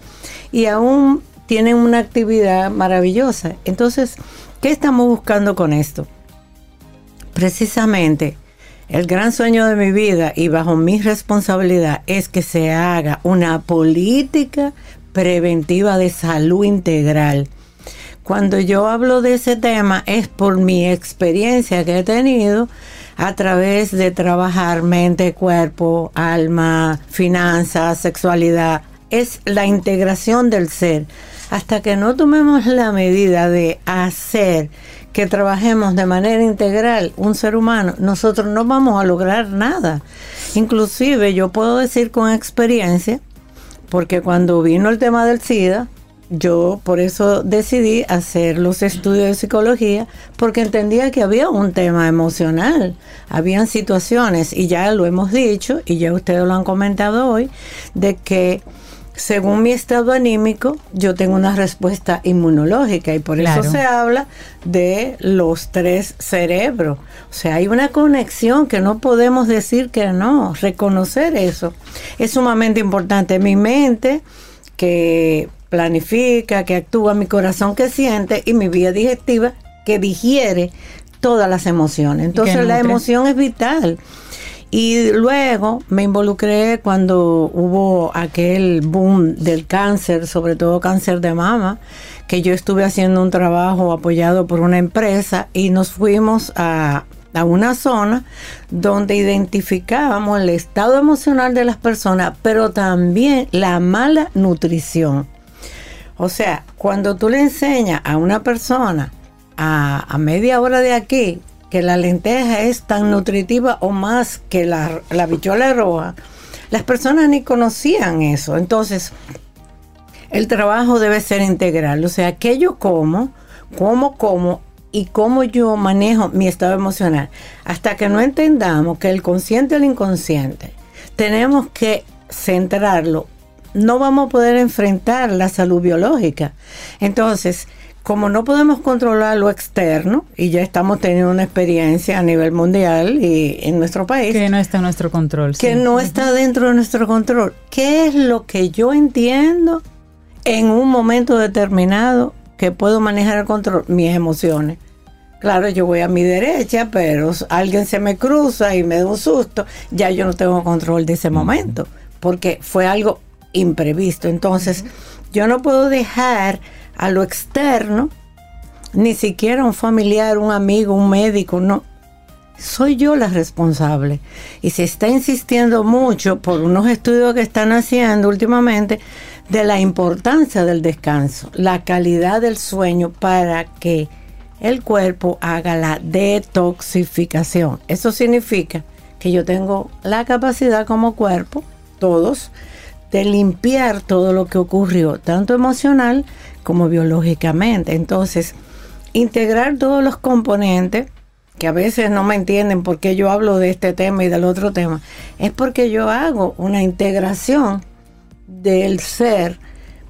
y aún tienen una actividad maravillosa. Entonces, ¿qué estamos buscando con esto? Precisamente, el gran sueño de mi vida y bajo mi responsabilidad es que se haga una política preventiva de salud integral. Cuando yo hablo de ese tema es por mi experiencia que he tenido a través de trabajar mente, cuerpo, alma, finanzas, sexualidad. Es la integración del ser. Hasta que no tomemos la medida de hacer que trabajemos de manera integral un ser humano, nosotros no vamos a lograr nada. Inclusive yo puedo decir con experiencia porque cuando vino el tema del SIDA, yo por eso decidí hacer los estudios de psicología, porque entendía que había un tema emocional, habían situaciones, y ya lo hemos dicho, y ya ustedes lo han comentado hoy, de que según mi estado anímico, yo tengo una respuesta inmunológica y por eso se habla de los tres cerebros. O sea, hay una conexión que no podemos decir que no, reconocer eso es sumamente importante. Mi mente que planifica, que actúa, mi corazón que siente y mi vía digestiva que digiere todas las emociones. Entonces la emoción es vital. Y luego me involucré cuando hubo aquel boom del cáncer, sobre todo cáncer de mama, que yo estuve haciendo un trabajo apoyado por una empresa y nos fuimos a, a una zona donde identificábamos el estado emocional de las personas, pero también la mala nutrición. O sea, cuando tú le enseñas a una persona a, a media hora de aquí que la lenteja es tan nutritiva o más que la, la bichola roja, las personas ni conocían eso. Entonces, el trabajo debe ser integral. O sea, que yo como, cómo como y cómo yo manejo mi estado emocional. Hasta que no entendamos que el consciente y el inconsciente tenemos que centrarlo, no vamos a poder enfrentar la salud biológica. Entonces, como no podemos controlar lo externo, y ya estamos teniendo una experiencia a nivel mundial y en nuestro país. Que no está en nuestro control. Que no está dentro de nuestro control. ¿Qué es lo que yo entiendo en un momento determinado que puedo manejar el control? Mis emociones. Claro, yo voy a mi derecha, pero alguien se me cruza y me da un susto, ya yo no tengo control de ese momento, porque fue algo imprevisto. Entonces, yo no puedo dejar a lo externo, ni siquiera un familiar, un amigo, un médico, no. Soy yo la responsable. Y se está insistiendo mucho por unos estudios que están haciendo últimamente de la importancia del descanso, la calidad del sueño para que el cuerpo haga la detoxificación. Eso significa que yo tengo la capacidad como cuerpo, todos, de limpiar todo lo que ocurrió, tanto emocional como biológicamente. Entonces, integrar todos los componentes, que a veces no me entienden por qué yo hablo de este tema y del otro tema, es porque yo hago una integración del ser,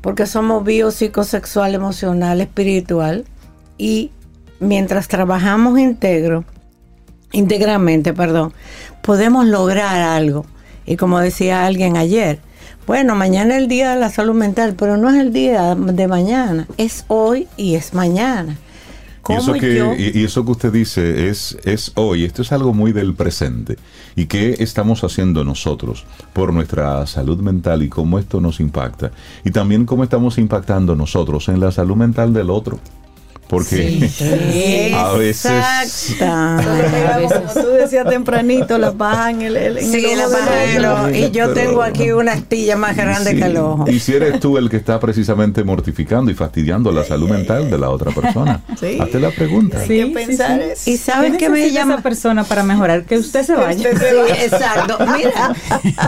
porque somos bio, psicosexual, emocional, espiritual, y mientras trabajamos integro, íntegramente, perdón, podemos lograr algo. Y como decía alguien ayer, bueno, mañana es el día de la salud mental, pero no es el día de mañana, es hoy y es mañana. Y eso, que, y eso que usted dice es, es hoy, esto es algo muy del presente. ¿Y qué estamos haciendo nosotros por nuestra salud mental y cómo esto nos impacta? Y también cómo estamos impactando nosotros en la salud mental del otro porque a veces como tú decías tempranito la paja en el, sí la paja y yo tengo aquí una astilla más grande que el ojo. y si eres tú el que está precisamente mortificando y fastidiando la salud mental de la otra persona sí. hazte la pregunta. Sí, pensar y sabes que me llama esa persona para mejorar que usted se vaya. exacto. Mira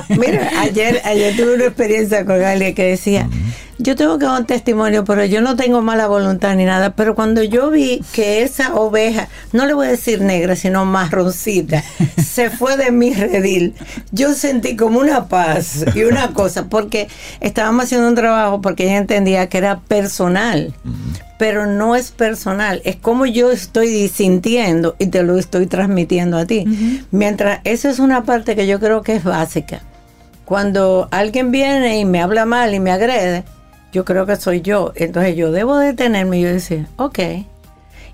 mira ayer ayer tuve una experiencia con alguien que decía yo tengo que dar un testimonio, pero yo no tengo mala voluntad ni nada. Pero cuando yo vi que esa oveja, no le voy a decir negra, sino marroncita, se fue de mi redil, yo sentí como una paz y una cosa, porque estábamos haciendo un trabajo porque ella entendía que era personal. Pero no es personal, es como yo estoy sintiendo y te lo estoy transmitiendo a ti. Mientras, esa es una parte que yo creo que es básica. Cuando alguien viene y me habla mal y me agrede, yo creo que soy yo. Entonces yo debo detenerme y yo decir, ok.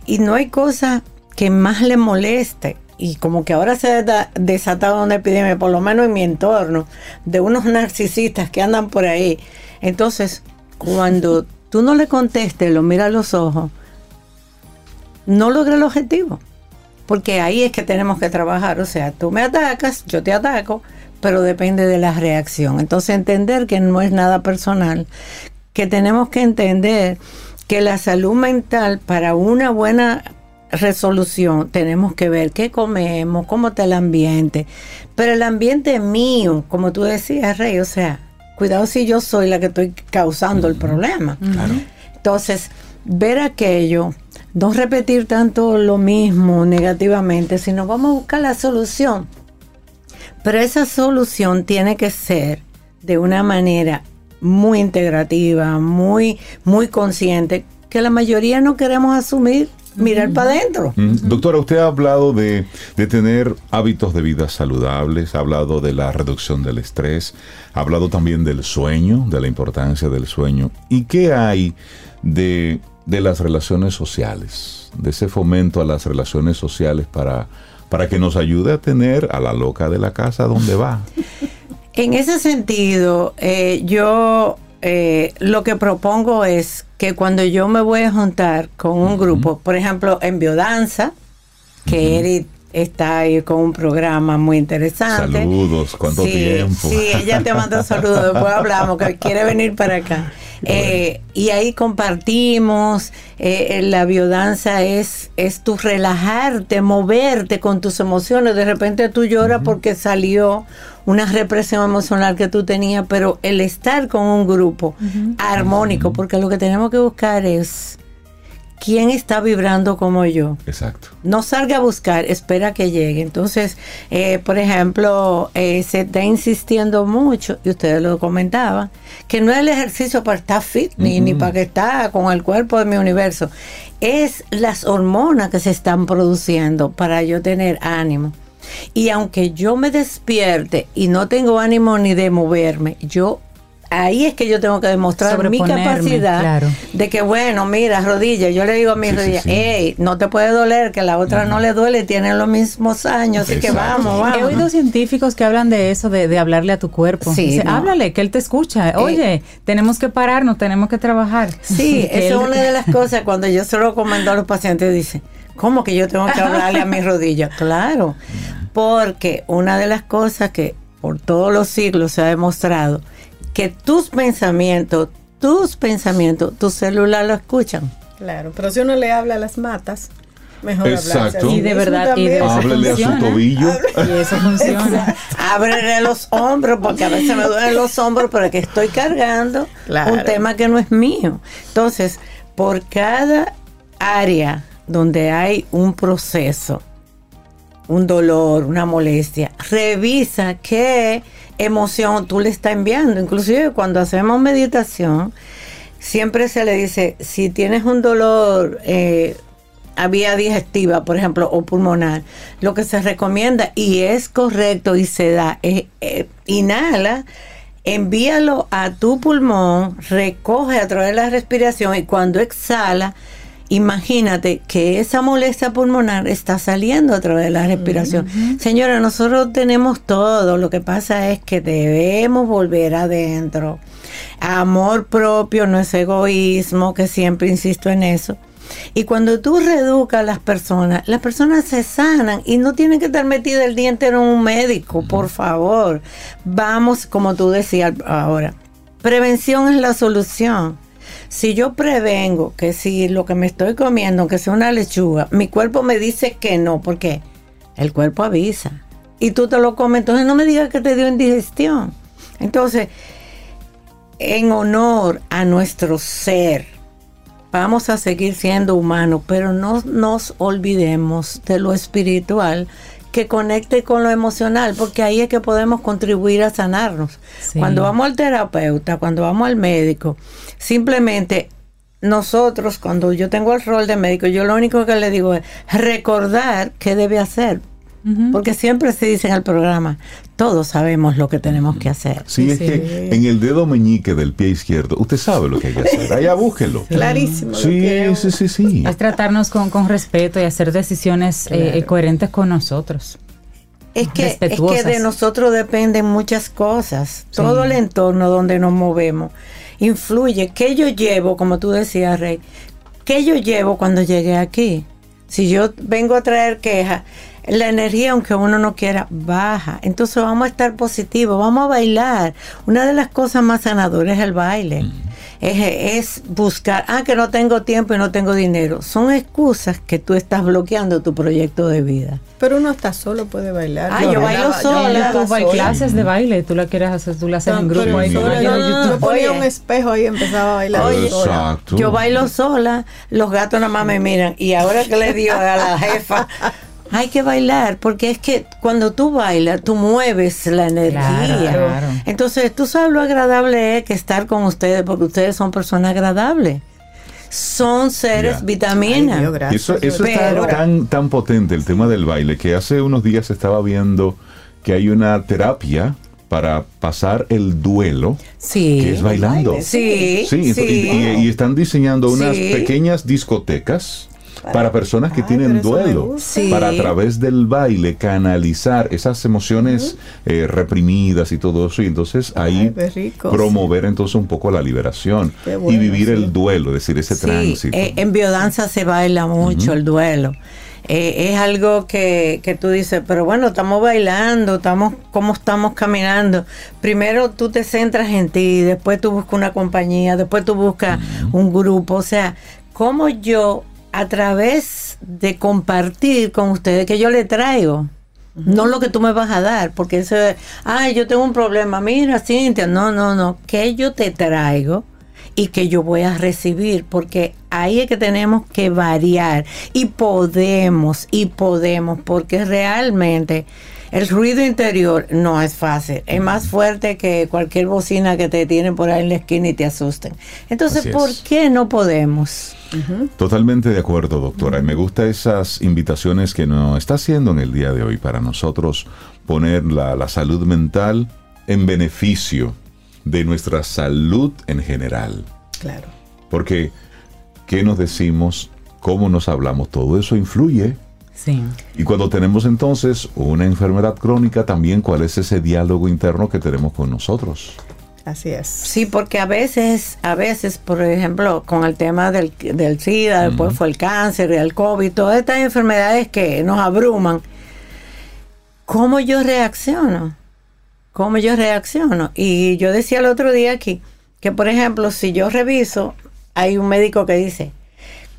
Y no hay cosa que más le moleste. Y como que ahora se ha desatado una epidemia, por lo menos en mi entorno, de unos narcisistas que andan por ahí. Entonces, cuando tú no le contestes, lo mira a los ojos, no logra el objetivo. Porque ahí es que tenemos que trabajar. O sea, tú me atacas, yo te ataco, pero depende de la reacción. Entonces entender que no es nada personal, que tenemos que entender que la salud mental para una buena resolución tenemos que ver qué comemos, cómo está el ambiente. Pero el ambiente mío, como tú decías, Rey, o sea, cuidado si yo soy la que estoy causando el problema. Entonces, ver aquello, no repetir tanto lo mismo negativamente, sino vamos a buscar la solución. Pero esa solución tiene que ser de una manera muy integrativa, muy, muy consciente, que la mayoría no queremos asumir, mirar para adentro. Doctora, usted ha hablado de, de, tener hábitos de vida saludables, ha hablado de la reducción del estrés, ha hablado también del sueño, de la importancia del sueño. ¿Y qué hay de, de las relaciones sociales, de ese fomento a las relaciones sociales para, para que nos ayude a tener a la loca de la casa donde va? En ese sentido, eh, yo eh, lo que propongo es que cuando yo me voy a juntar con un grupo, por ejemplo, en biodanza, que Eric está ahí con un programa muy interesante. Saludos, ¿cuánto tiempo? Sí, ella te manda saludos, después hablamos, que quiere venir para acá. Eh, y ahí compartimos, eh, la biodanza es, es tu relajarte, moverte con tus emociones. De repente tú lloras porque salió una represión emocional que tú tenías, pero el estar con un grupo armónico, porque lo que tenemos que buscar es quién está vibrando como yo. Exacto. No salga a buscar, espera que llegue. Entonces, eh, por ejemplo, eh, se está insistiendo mucho, y ustedes lo comentaban, que no es el ejercicio para estar fit, ni, ni para que estar con el cuerpo de mi universo. Es las hormonas que se están produciendo para yo tener ánimo. Y aunque yo me despierte y no tengo ánimo ni de moverme, yo ahí es que yo tengo que demostrar mi capacidad de que, bueno, mira, rodilla, yo le digo a mi rodilla, hey, no te puede doler, que la otra no le duele, tienen los mismos años, así que vamos, vamos. He oído científicos que hablan de eso, de, hablarle a tu cuerpo. Sí, háblale, que él te escucha. Eh, Oye, tenemos que pararnos, tenemos que trabajar. Sí, eso es una de las cosas cuando yo se lo comento a los pacientes, dicen, ¿cómo que yo tengo que hablarle a mi rodilla? Claro, porque una de las cosas que por todos los siglos se ha demostrado, que tus pensamientos, tus pensamientos, tu celular lo escuchan. Claro, pero si uno le habla a las matas, mejor Exacto. Y de verdad, y de Háblele a su tobillo. Y eso funciona. Ábrele los hombros, porque a veces me duelen los hombros, pero que estoy cargando un tema que no es mío. Entonces, por cada área donde hay un proceso, un dolor, una molestia, revisa qué emoción tú le estás enviando. Inclusive cuando hacemos meditación, siempre se le dice, si tienes un dolor eh, a vía digestiva, por ejemplo, o pulmonar, lo que se recomienda, y es correcto y se da, es eh, inhala, envíalo a tu pulmón, recoge a través de la respiración y cuando exhala, Imagínate que esa molestia pulmonar está saliendo a través de la respiración. Señora, nosotros tenemos todo, lo que pasa es que debemos volver adentro. Amor propio no es egoísmo, que siempre insisto en eso. Y cuando tú reeducas a las personas, las personas se sanan y no tienen que estar metidas el día entero en un médico, por favor. Vamos, como tú decías ahora, prevención es la solución. Si yo prevengo que si lo que me estoy comiendo, aunque sea una lechuga, mi cuerpo me dice que no, porque el cuerpo avisa. Y tú te lo comes, entonces no me digas que te dio indigestión. Entonces, en honor a nuestro ser, vamos a seguir siendo humanos, pero no nos olvidemos de lo espiritual que conecte con lo emocional, porque ahí es que podemos contribuir a sanarnos. Cuando vamos al terapeuta, cuando vamos al médico, simplemente nosotros, cuando yo tengo el rol de médico, yo lo único que le digo es recordar qué debe hacer. Porque siempre se dice en el programa, todos sabemos lo que tenemos que hacer. Sí, es que en el dedo meñique del pie izquierdo, usted sabe lo que hay que hacer. Allá búsquelo. Clarísimo. Sí, sí, sí, sí. Es tratarnos con, con respeto y hacer decisiones eh, coherentes con nosotros. Es que, es que de nosotros dependen muchas cosas. Todo el entorno donde nos movemos influye. ¿Qué yo llevo, como tú decías, Rey? ¿Qué yo llevo cuando llegué aquí? Si yo vengo a traer quejas, la energía, aunque uno no quiera, baja. Entonces vamos a estar positivos, vamos a bailar. Una de las cosas más sanadoras es el baile. es, buscar, ah, que no tengo tiempo y no tengo dinero. Son excusas que tú estás bloqueando tu proyecto de vida. Pero uno está solo, puede bailar. Ah, yo, bailo sola. Tú hay clases de baile, tú la quieres hacer, tú la haces en grupo. Yo, ponía un espejo ahí y empezaba a bailar. Oye, yo bailo sola, los gatos nada más me miran. Y ahora que le dio a la jefa, hay que bailar, porque es que cuando tú bailas, tú mueves la energía. Entonces, tú sabes lo agradable es que estar con ustedes, porque ustedes son personas agradables. Son seres vitaminas. eso, eso está tan, tan potente, el tema del baile, que hace unos días estaba viendo que hay una terapia para pasar el duelo, que es bailando. Sí, sí, Y, están diseñando unas pequeñas discotecas para personas que tienen duelo, para a través del baile canalizar esas emociones eh, reprimidas y todo eso, y entonces ahí promover entonces un poco la liberación y vivir el duelo, es decir, ese tránsito. Eh, en biodanza se baila mucho el duelo. eh, es algo que, que tú dices, pero bueno, estamos bailando, estamos, ¿cómo estamos caminando? Primero tú te centras en ti, después tú buscas una compañía, después tú buscas un grupo, o sea, ¿cómo yo a través de compartir con ustedes que yo le traigo? No lo que tú me vas a dar, porque eso es, ay, yo tengo un problema, mira, Cintia, no, no, no, que yo te traigo y que yo voy a recibir, porque ahí es que tenemos que variar y podemos, y podemos, porque realmente el ruido interior no es fácil, es más fuerte que cualquier bocina que te tienen por ahí en la esquina y te asusten. Entonces, Así ¿por es. qué no podemos? Totalmente de acuerdo, doctora. Y me gustan esas invitaciones que nos está haciendo en el día de hoy para nosotros poner la, la salud mental en beneficio de nuestra salud en general. Claro. Porque, ¿qué nos decimos? ¿Cómo nos hablamos? Todo eso influye. Sí. Y cuando tenemos entonces una enfermedad crónica, también cuál es ese diálogo interno que tenemos con nosotros. Así es. Sí, porque a veces, a veces, por ejemplo, con el tema del, del SIDA, después fue el cáncer, el COVID, todas estas enfermedades que nos abruman, ¿cómo yo reacciono? ¿Cómo yo reacciono? Y yo decía el otro día aquí que, por ejemplo, si yo reviso, hay un médico que dice,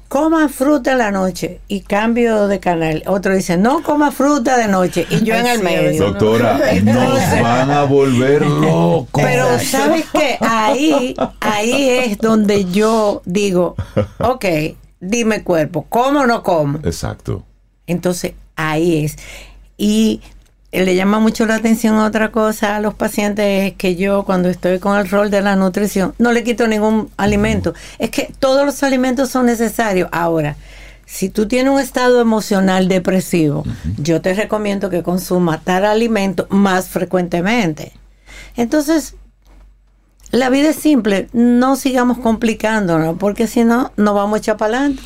coma fruta en la noche y cambio de canal. Otro dice, no coma fruta de noche y yo en el medio. Doctora, nos van a volver locos. Pero sabes que ahí, ahí es donde yo digo, ok, dime cuerpo, ¿cómo o no como? Exacto. Entonces ahí es. Y le llama mucho la atención otra cosa a los pacientes es que yo cuando estoy con el rol de la nutrición no le quito ningún alimento. Es que todos los alimentos son necesarios. Ahora, si tú tienes un estado emocional depresivo, yo te recomiendo que consuma tal alimento más frecuentemente. Entonces, la vida es simple, no sigamos complicándonos, porque si no, nos vamos a echar para adelante.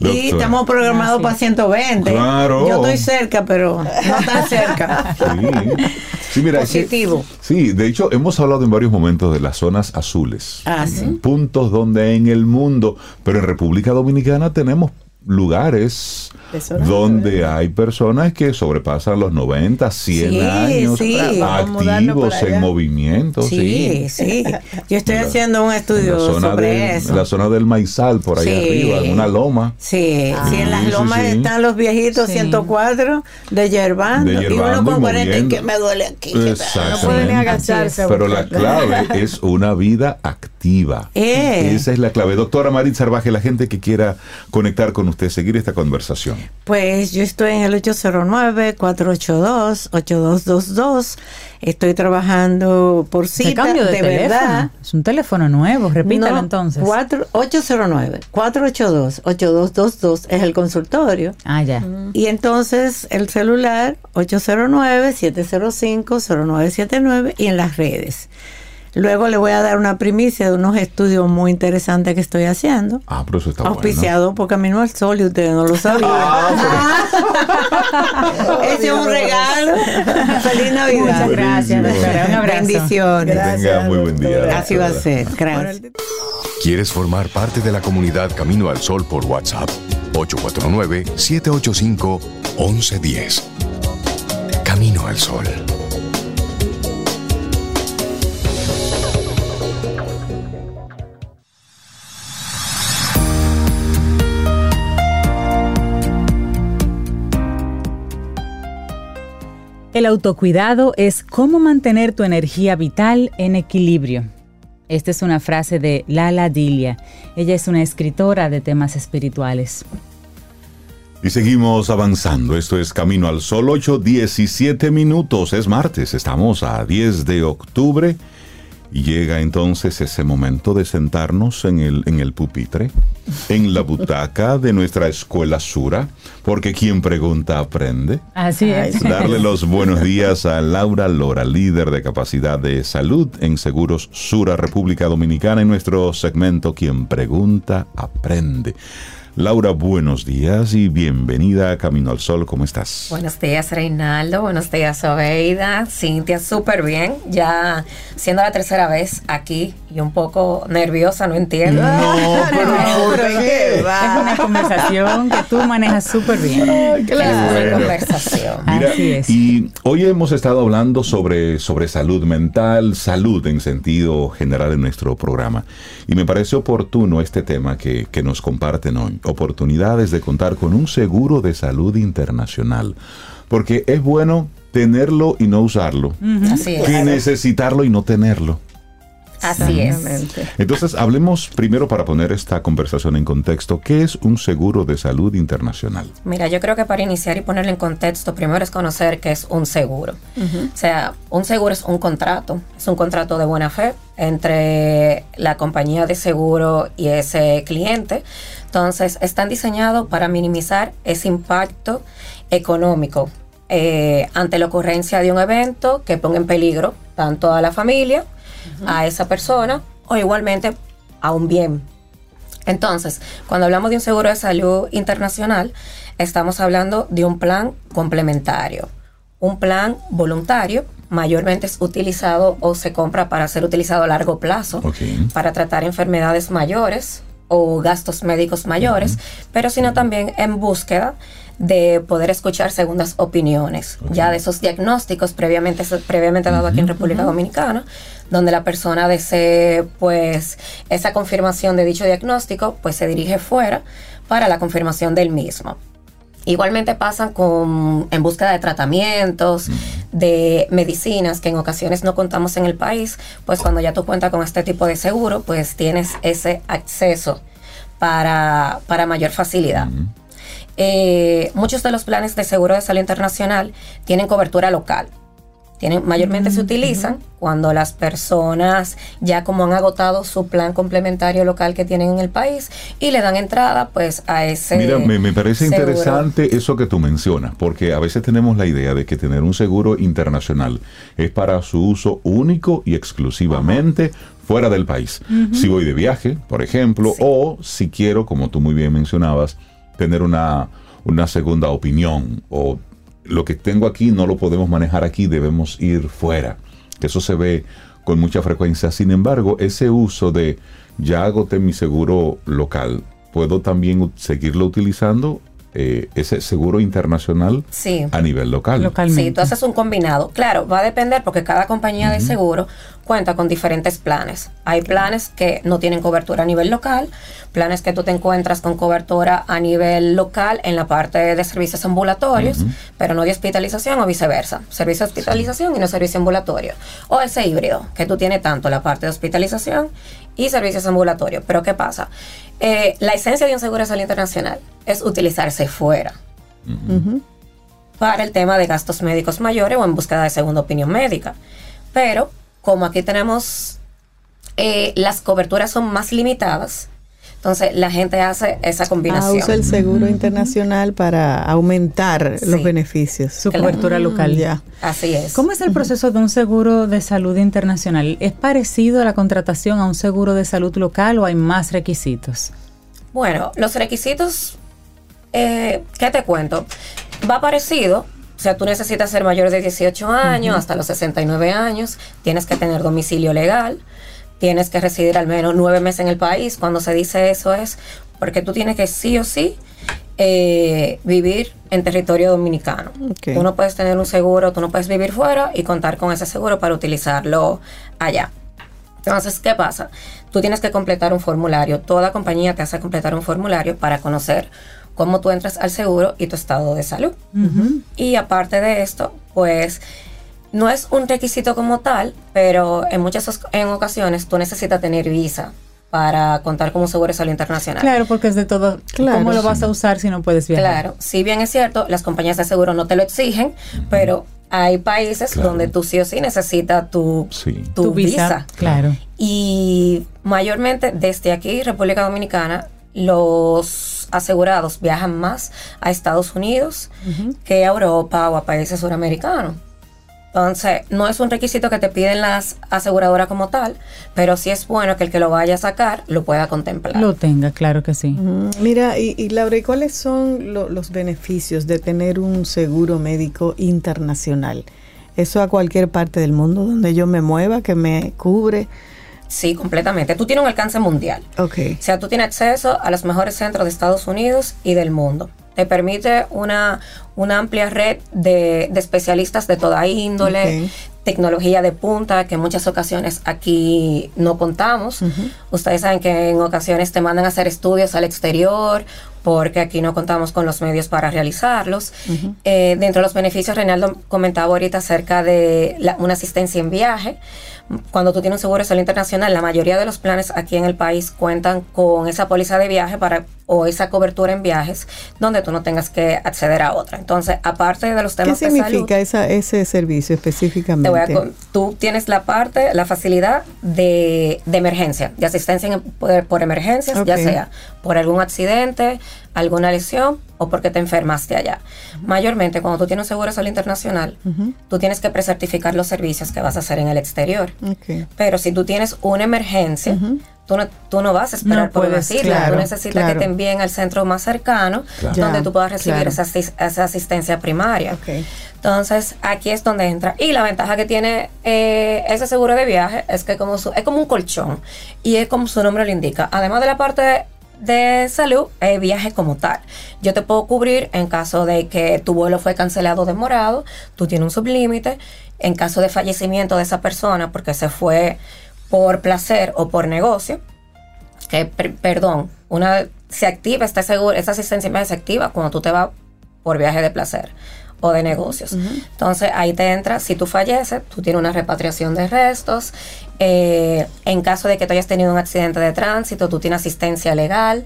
Y estamos programados para 120. Claro. Yo estoy cerca, pero no tan cerca. Sí. Sí, mira, es que- Positivo. sí, de hecho, hemos hablado en varios momentos de las zonas azules. Ah, sí. Puntos donde en el mundo, pero en República Dominicana tenemos lugares De donde hay personas que sobrepasan los 90, 100 Sí, años, sí. Activos en movimiento. Sí, sí. Yo estoy En la- haciendo un estudio sobre del- eso. en la zona del Maizal, por ahí Sí. arriba, en una loma. Sí, sí, en las Sí, sí, lomas sí. están los viejitos Sí. 104 de yerbando, De y uno yerbando con y 40 y moviendo. que me duele aquí. No puede ni agacharse. a Pero la clave es una vida activa. Eh. Esa es la clave. Doctora Marit Sarvaje, la gente que quiera conectar con usted, seguir esta conversación. Pues yo estoy en el 809-482-8222. Estoy trabajando por cita, cambio de, de, teléfono. verdad. Es un teléfono nuevo, repítalo No, entonces. cuatro- 809-482-8222 es el consultorio. Ah, ya. Y entonces el celular 809-705-0979 y en las redes. Luego le voy a dar una primicia de unos estudios muy interesantes que estoy haciendo. Ah, pero eso está bueno. Auspiciado por Camino al Sol y ustedes no lo sabían. Ah, Ese es un regalo. Feliz Navidad. Muchas gracias, doctora. Un abrazo. Bendiciones. Que tenga muy buen día. Así va a ser. Por Gracias. ¿Quieres formar parte de la comunidad Camino al Sol por WhatsApp? 849-785-1110. Camino al Sol. El autocuidado es cómo mantener tu energía vital en equilibrio. Esta es una frase de Lala Dilia. Ella es una escritora de temas espirituales. Y seguimos avanzando. Esto es Camino al Sol, 8, 17 minutos. Es martes, estamos a 10 de octubre. Y llega entonces ese momento de sentarnos en el, en el pupitre, en la butaca de nuestra escuela Sura, porque quien pregunta aprende. Así es. Darle los buenos días a Laura Lora, líder de capacidad de salud en Seguros Sura, República Dominicana, en nuestro segmento Quien pregunta aprende. Laura, buenos días y bienvenida a Camino al Sol. ¿Cómo estás? Buenos días, Reinaldo. Buenos días, Oveida. Cintia, súper bien. Ya siendo la tercera vez aquí y un poco nerviosa, no entiendo. No, pero ¿por qué? Es una conversación que tú manejas súper bien. claro. Bueno. conversación. Mira, Así es. y hoy hemos estado hablando sobre, sobre salud mental, salud en sentido general en nuestro programa. Y me parece oportuno este tema que, que nos comparten hoy. Oportunidades de contar con un seguro de salud internacional. Porque es bueno tenerlo y no usarlo. Así es. Que necesitarlo y no tenerlo. Así es. Entonces, hablemos primero para poner esta conversación en contexto. ¿Qué es un seguro de salud internacional? Mira, yo creo que para iniciar y ponerlo en contexto, primero es conocer qué es un seguro. O sea, un seguro es un contrato, es un contrato de buena fe entre la compañía de seguro y ese cliente. Entonces, están diseñados para minimizar ese impacto económico eh, ante la ocurrencia de un evento que ponga en peligro tanto a la familia, a esa persona o igualmente a un bien entonces, cuando hablamos de un seguro de salud internacional, estamos hablando de un plan complementario. Un plan voluntario mayormente es utilizado o se compra para ser utilizado a largo plazo, para tratar enfermedades mayores o gastos médicos mayores, pero sino también en búsqueda de poder escuchar segundas opiniones, ya de esos diagnósticos previamente, previamente dados aquí en República Dominicana, donde la persona desee pues esa confirmación de dicho diagnóstico, pues se dirige fuera para la confirmación del mismo. Igualmente pasan con, en búsqueda de tratamientos, de medicinas que en ocasiones no contamos en el país, pues cuando ya tú cuentas con este tipo de seguro, pues tienes ese acceso para, para mayor facilidad. Eh, muchos de los planes de seguro de salud internacional tienen cobertura local. Tienen, mayormente se utilizan cuando las personas ya como han agotado su plan complementario local que tienen en el país y le dan entrada pues a ese Mira, me, me parece seguro. interesante eso que tú mencionas, porque a veces tenemos la idea de que tener un seguro internacional es para su uso único y exclusivamente fuera del país. Si voy de viaje, por ejemplo, o si quiero, como tú muy bien mencionabas, tener una, una segunda opinión o lo que tengo aquí no lo podemos manejar aquí, debemos ir fuera. Eso se ve con mucha frecuencia. Sin embargo, ese uso de ya agoté mi seguro local, puedo también seguirlo utilizando eh, ese seguro internacional Sí. a nivel local. Localmente. Sí, tú haces un combinado. Claro, va a depender porque cada compañía de seguro cuenta con diferentes planes. Hay planes que no tienen cobertura a nivel local, planes que tú te encuentras con cobertura a nivel local en la parte de servicios ambulatorios, pero no de hospitalización o viceversa. Servicio de hospitalización y no servicio ambulatorio. O ese híbrido, que tú tienes tanto la parte de hospitalización y servicios ambulatorios. Pero ¿qué pasa? Eh, la esencia de un seguro de salud internacional es utilizarse fuera para el tema de gastos médicos mayores o en búsqueda de segunda opinión médica. Pero como aquí tenemos, eh, las coberturas son más limitadas, entonces la gente hace esa Ah, combinación. usa el seguro internacional para aumentar los beneficios. Su Claro. cobertura local. Ya. Así es. ¿Cómo es el proceso de un seguro de salud internacional? ¿Es parecido a la contratación a un seguro de salud local o hay más requisitos? Bueno, los requisitos, eh, ¿qué te cuento? Va parecido. O sea, tú necesitas ser mayor de 18 años hasta los 69 años. Tienes que tener domicilio legal. Tienes que residir al menos nueve meses en el país. Cuando se dice eso es porque tú tienes que sí o sí eh, vivir en territorio dominicano. Tú no puedes tener un seguro, tú no puedes vivir fuera y contar con ese seguro para utilizarlo allá. Entonces, ¿qué pasa? Tú tienes que completar un formulario. Toda compañía te hace completar un formulario para conocer cómo tú entras al seguro y tu estado de salud. Y aparte de esto, pues no es un requisito como tal, pero en muchas en ocasiones tú necesitas tener visa para contar con un seguro de salud internacional. Claro, porque es de todo. Claro, ¿Cómo lo sí. vas a usar si no puedes viajar? Claro, si bien es cierto, las compañías de seguro no te lo exigen, pero hay países Claro. donde tú sí o sí necesitas tu, Sí. tu, Tu visa. visa. Claro. Y mayormente desde aquí, República Dominicana, los asegurados viajan más a Estados Unidos que a Europa o a países suramericanos. Entonces, no es un requisito que te piden las aseguradoras como tal, pero sí es bueno que el que lo vaya a sacar lo pueda contemplar. Lo tenga, claro que sí. Mira, y, y Laura, ¿y cuáles son lo- los beneficios de tener un seguro médico internacional? Eso a cualquier parte del mundo donde yo me mueva, que me cubre. Sí, completamente. Tú tienes un alcance mundial. Ok. O sea, tú tienes acceso a los mejores centros de Estados Unidos y del mundo. Te permite una, una amplia red de, de especialistas de toda índole, tecnología de punta, que en muchas ocasiones aquí no contamos. Ustedes saben que en ocasiones te mandan a hacer estudios al exterior porque aquí no contamos con los medios para realizarlos. Eh, dentro de los beneficios, Reinaldo comentaba ahorita acerca de la- una asistencia en viaje. Cuando tú tienes un seguro de salud internacional, la mayoría de los planes aquí en el país cuentan con esa póliza de viaje para o esa cobertura en viajes donde tú no tengas que acceder a otra. Entonces, aparte de los ¿Qué temas de salud, significa esa, ese servicio te específicamente? voy a tú tienes la parte, la facilidad de, de emergencia, de asistencia en- por, por emergencias, ya sea por algún accidente, alguna lesión o porque te enfermaste allá. Mayormente, cuando tú tienes un seguro de salud internacional, tú tienes que precertificar los servicios que vas a hacer en el exterior. Pero si tú tienes una emergencia, tú, no, tú no vas a esperar No por una puedes, cita. claro, tú necesitas claro. que te envíen al centro más cercano Claro. donde Ya, tú puedas recibir claro. esa, asis- esa asistencia primaria. Entonces, aquí es donde entra. Y la ventaja que tiene eh, ese seguro de viaje es que como su- es como un colchón. Y es como su nombre lo indica. Además de la parte de salud, es viaje como tal. Yo te puedo cubrir en caso de que tu vuelo fue cancelado o demorado, tú tienes un sublímite. En caso de fallecimiento de esa persona porque se fue por placer o por negocio, que per- perdón, una se activa este seguro, esta asistencia se activa cuando tú te vas por viaje de placer o de negocios. Entonces ahí te entra, si tú falleces, tú tienes una repatriación de restos. eh, en caso de que tú hayas tenido un accidente de tránsito, tú tienes asistencia legal.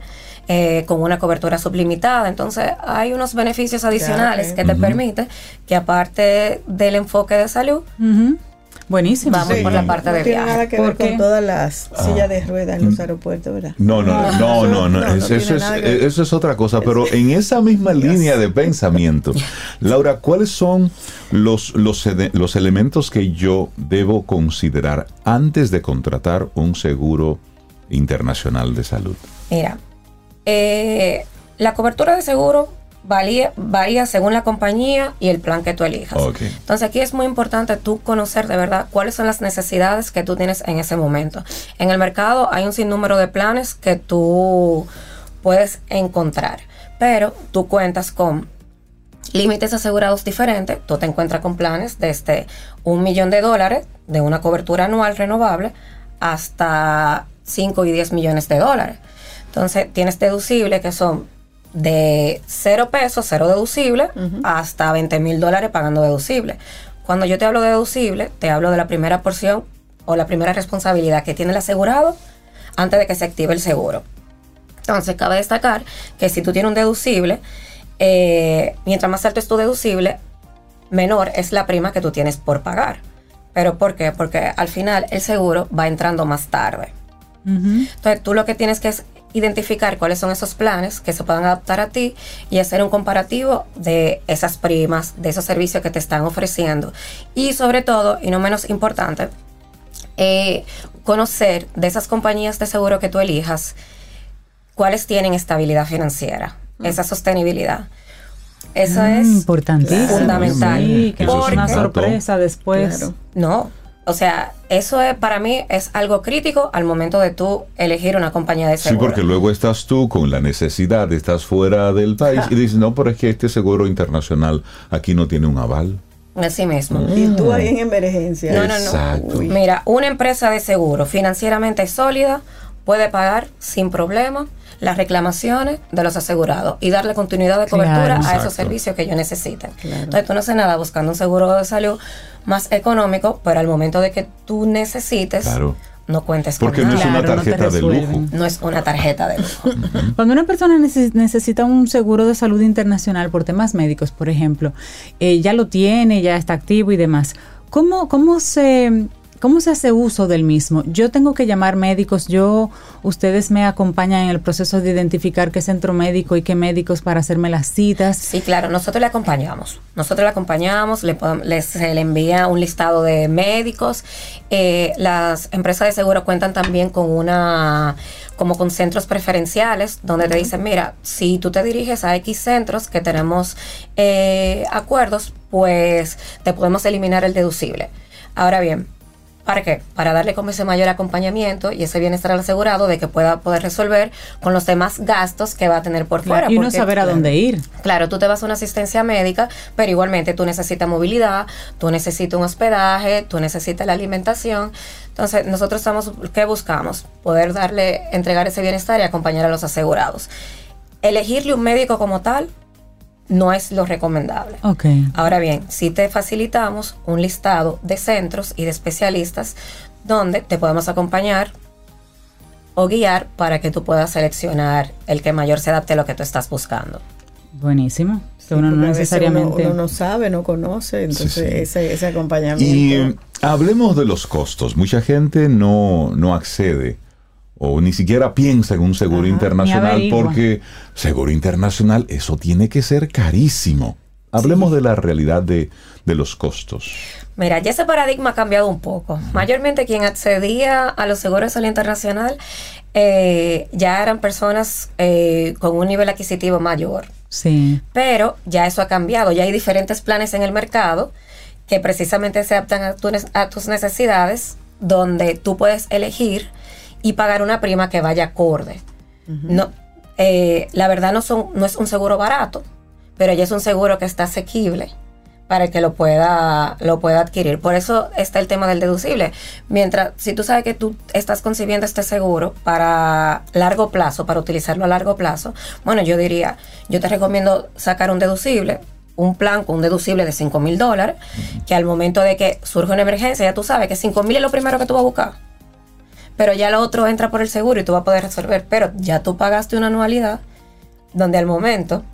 eh, con una cobertura sublimitada. Entonces, hay unos beneficios adicionales que te permiten que aparte del enfoque de salud, Ujú. Buenísimo. Vamos por la parte no de tiene viaje. nada que ¿Por ver con todas las sillas de ruedas en los aeropuertos, ¿verdad? No, no, no, no, no, no, no es- tiene eso, es, que eso es otra cosa, pero en esa misma línea de pensamiento, Laura, ¿cuáles son los, los, los elementos que yo debo considerar antes de contratar un seguro internacional de salud? Mira, eh, la cobertura de seguro varía, varía según la compañía y el plan que tú elijas. Entonces aquí es muy importante tú conocer de verdad cuáles son las necesidades que tú tienes en ese momento. En el mercado hay un sinnúmero de planes que tú puedes encontrar, pero tú cuentas con límites asegurados diferentes. Tú te encuentras con planes desde un millón de dólares de una cobertura anual renovable hasta 5 y 10 millones de dólares. Entonces tienes deducibles que son de cero pesos, cero deducible, hasta 20 mil dólares pagando deducible. Cuando yo te hablo de deducible, te hablo de la primera porción o la primera responsabilidad que tiene el asegurado antes de que se active el seguro. Entonces, cabe destacar que si tú tienes un deducible, eh, mientras más alto es tu deducible, menor es la prima que tú tienes por pagar. ¿Pero por qué? Porque al final el seguro va entrando más tarde. Entonces, tú lo que tienes que es identificar cuáles son esos planes que se puedan adaptar a ti y hacer un comparativo de esas primas, de esos servicios que te están ofreciendo. Y sobre todo, y no menos importante, eh, conocer de esas compañías de seguro que tú elijas, cuáles tienen estabilidad financiera, esa sostenibilidad. Eso Mm, es importantísimo. fundamental. Sí, que no es una sorpresa después. Claro. no, o sea, eso es, para mí es algo crítico al momento de tú elegir una compañía de Sí, seguro. porque luego estás tú con la necesidad, estás fuera del país y dices, no, pero es que este seguro internacional aquí no tiene un aval. Así mismo. Y tú ahí en emergencia. No, no, no. Exacto. Mira, una empresa de seguro financieramente sólida puede pagar sin problema las reclamaciones de los asegurados y darle continuidad de Claro. cobertura a Exacto. esos servicios que ellos necesitan. Claro. Entonces tú no haces nada buscando un seguro de salud más económico, pero al momento de que tú necesites, Claro. no cuentes Porque con no nada. es una Claro, no tarjeta de lujo. No es una tarjeta de lujo. Cuando una persona neces- necesita un seguro de salud internacional por temas médicos, por ejemplo, eh, ya lo tiene, ya está activo y demás, ¿cómo, cómo se ¿Cómo se hace uso del mismo? Yo tengo que llamar médicos, yo, ustedes me acompañan en el proceso de identificar qué centro médico y qué médicos para hacerme las citas. Sí, claro, nosotros le acompañamos. Nosotros le acompañamos, le les, se le envía un listado de médicos. Eh, las empresas de seguro cuentan también con una como con centros preferenciales donde te dicen, mira, si tú te diriges a X centros que tenemos eh, acuerdos, pues te podemos eliminar el deducible. Ahora bien, ¿Para qué? Para darle como ese mayor acompañamiento y ese bienestar al asegurado de que pueda poder resolver con los demás gastos que va a tener por fuera. Y uno saber a dónde ir. Claro, tú te vas a una asistencia médica, pero igualmente tú necesitas movilidad, tú necesitas un hospedaje, tú necesitas la alimentación. Entonces, nosotros estamos, ¿qué buscamos? Poder darle, entregar ese bienestar y acompañar a los asegurados. Elegirle un médico como tal no es lo recomendable. Okay. Ahora bien, si te facilitamos un listado de centros y de especialistas donde te podemos acompañar o guiar para que tú puedas seleccionar el que mayor se adapte a lo que tú estás buscando. Buenísimo. uno no necesariamente. Uno, no sabe, no conoce, entonces Ese, acompañamiento. Y hablemos de los costos. Mucha gente no, no accede o ni siquiera piensa en un seguro internacional porque seguro internacional, eso tiene que ser carísimo. Hablemos de la realidad de, los costos. Mira, ya ese paradigma ha cambiado un poco. Mayormente quien accedía a los seguros al internacional eh, ya eran personas eh, con un nivel adquisitivo mayor. Sí. Pero ya eso ha cambiado. Ya hay diferentes planes en el mercado que precisamente se adaptan a, a tus necesidades, donde tú puedes elegir y pagar una prima que vaya acorde. no, eh, la verdad no, son, no es un seguro barato, pero ya es un seguro que está asequible para que lo pueda, lo pueda adquirir. Por eso está el tema del deducible. Mientras, si tú sabes que tú estás concibiendo este seguro para largo plazo, para utilizarlo a largo plazo, bueno, yo diría, yo te recomiendo sacar un deducible, un plan con un deducible de 5 mil dólares, que al momento de que surge una emergencia, ya tú sabes que 5 mil es lo primero que tú vas a buscar pero ya lo otro entra por el seguro y tú vas a poder resolver, pero ya tú pagaste una anualidad donde al momento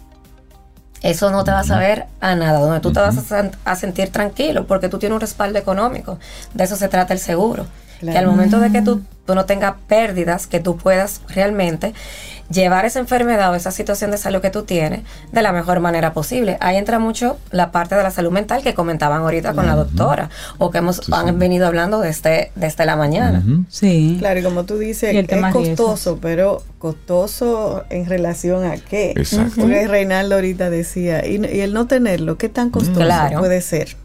eso no te va a saber a nada, donde tú te vas a, sentir tranquilo porque tú tienes un respaldo económico. De eso se trata el seguro. Que al momento de que tú, tú no tengas pérdidas, que tú puedas realmente llevar esa enfermedad o esa situación de salud que tú tienes de la mejor manera posible. Ahí entra mucho la parte de la salud mental que comentaban ahorita con la doctora o que hemos han venido hablando desde, desde la mañana. Sí. Claro, y como tú dices, es costoso, pero costoso en relación a qué. Exacto. Porque Reinaldo ahorita decía, y, el no tenerlo, ¿qué tan costoso puede ser?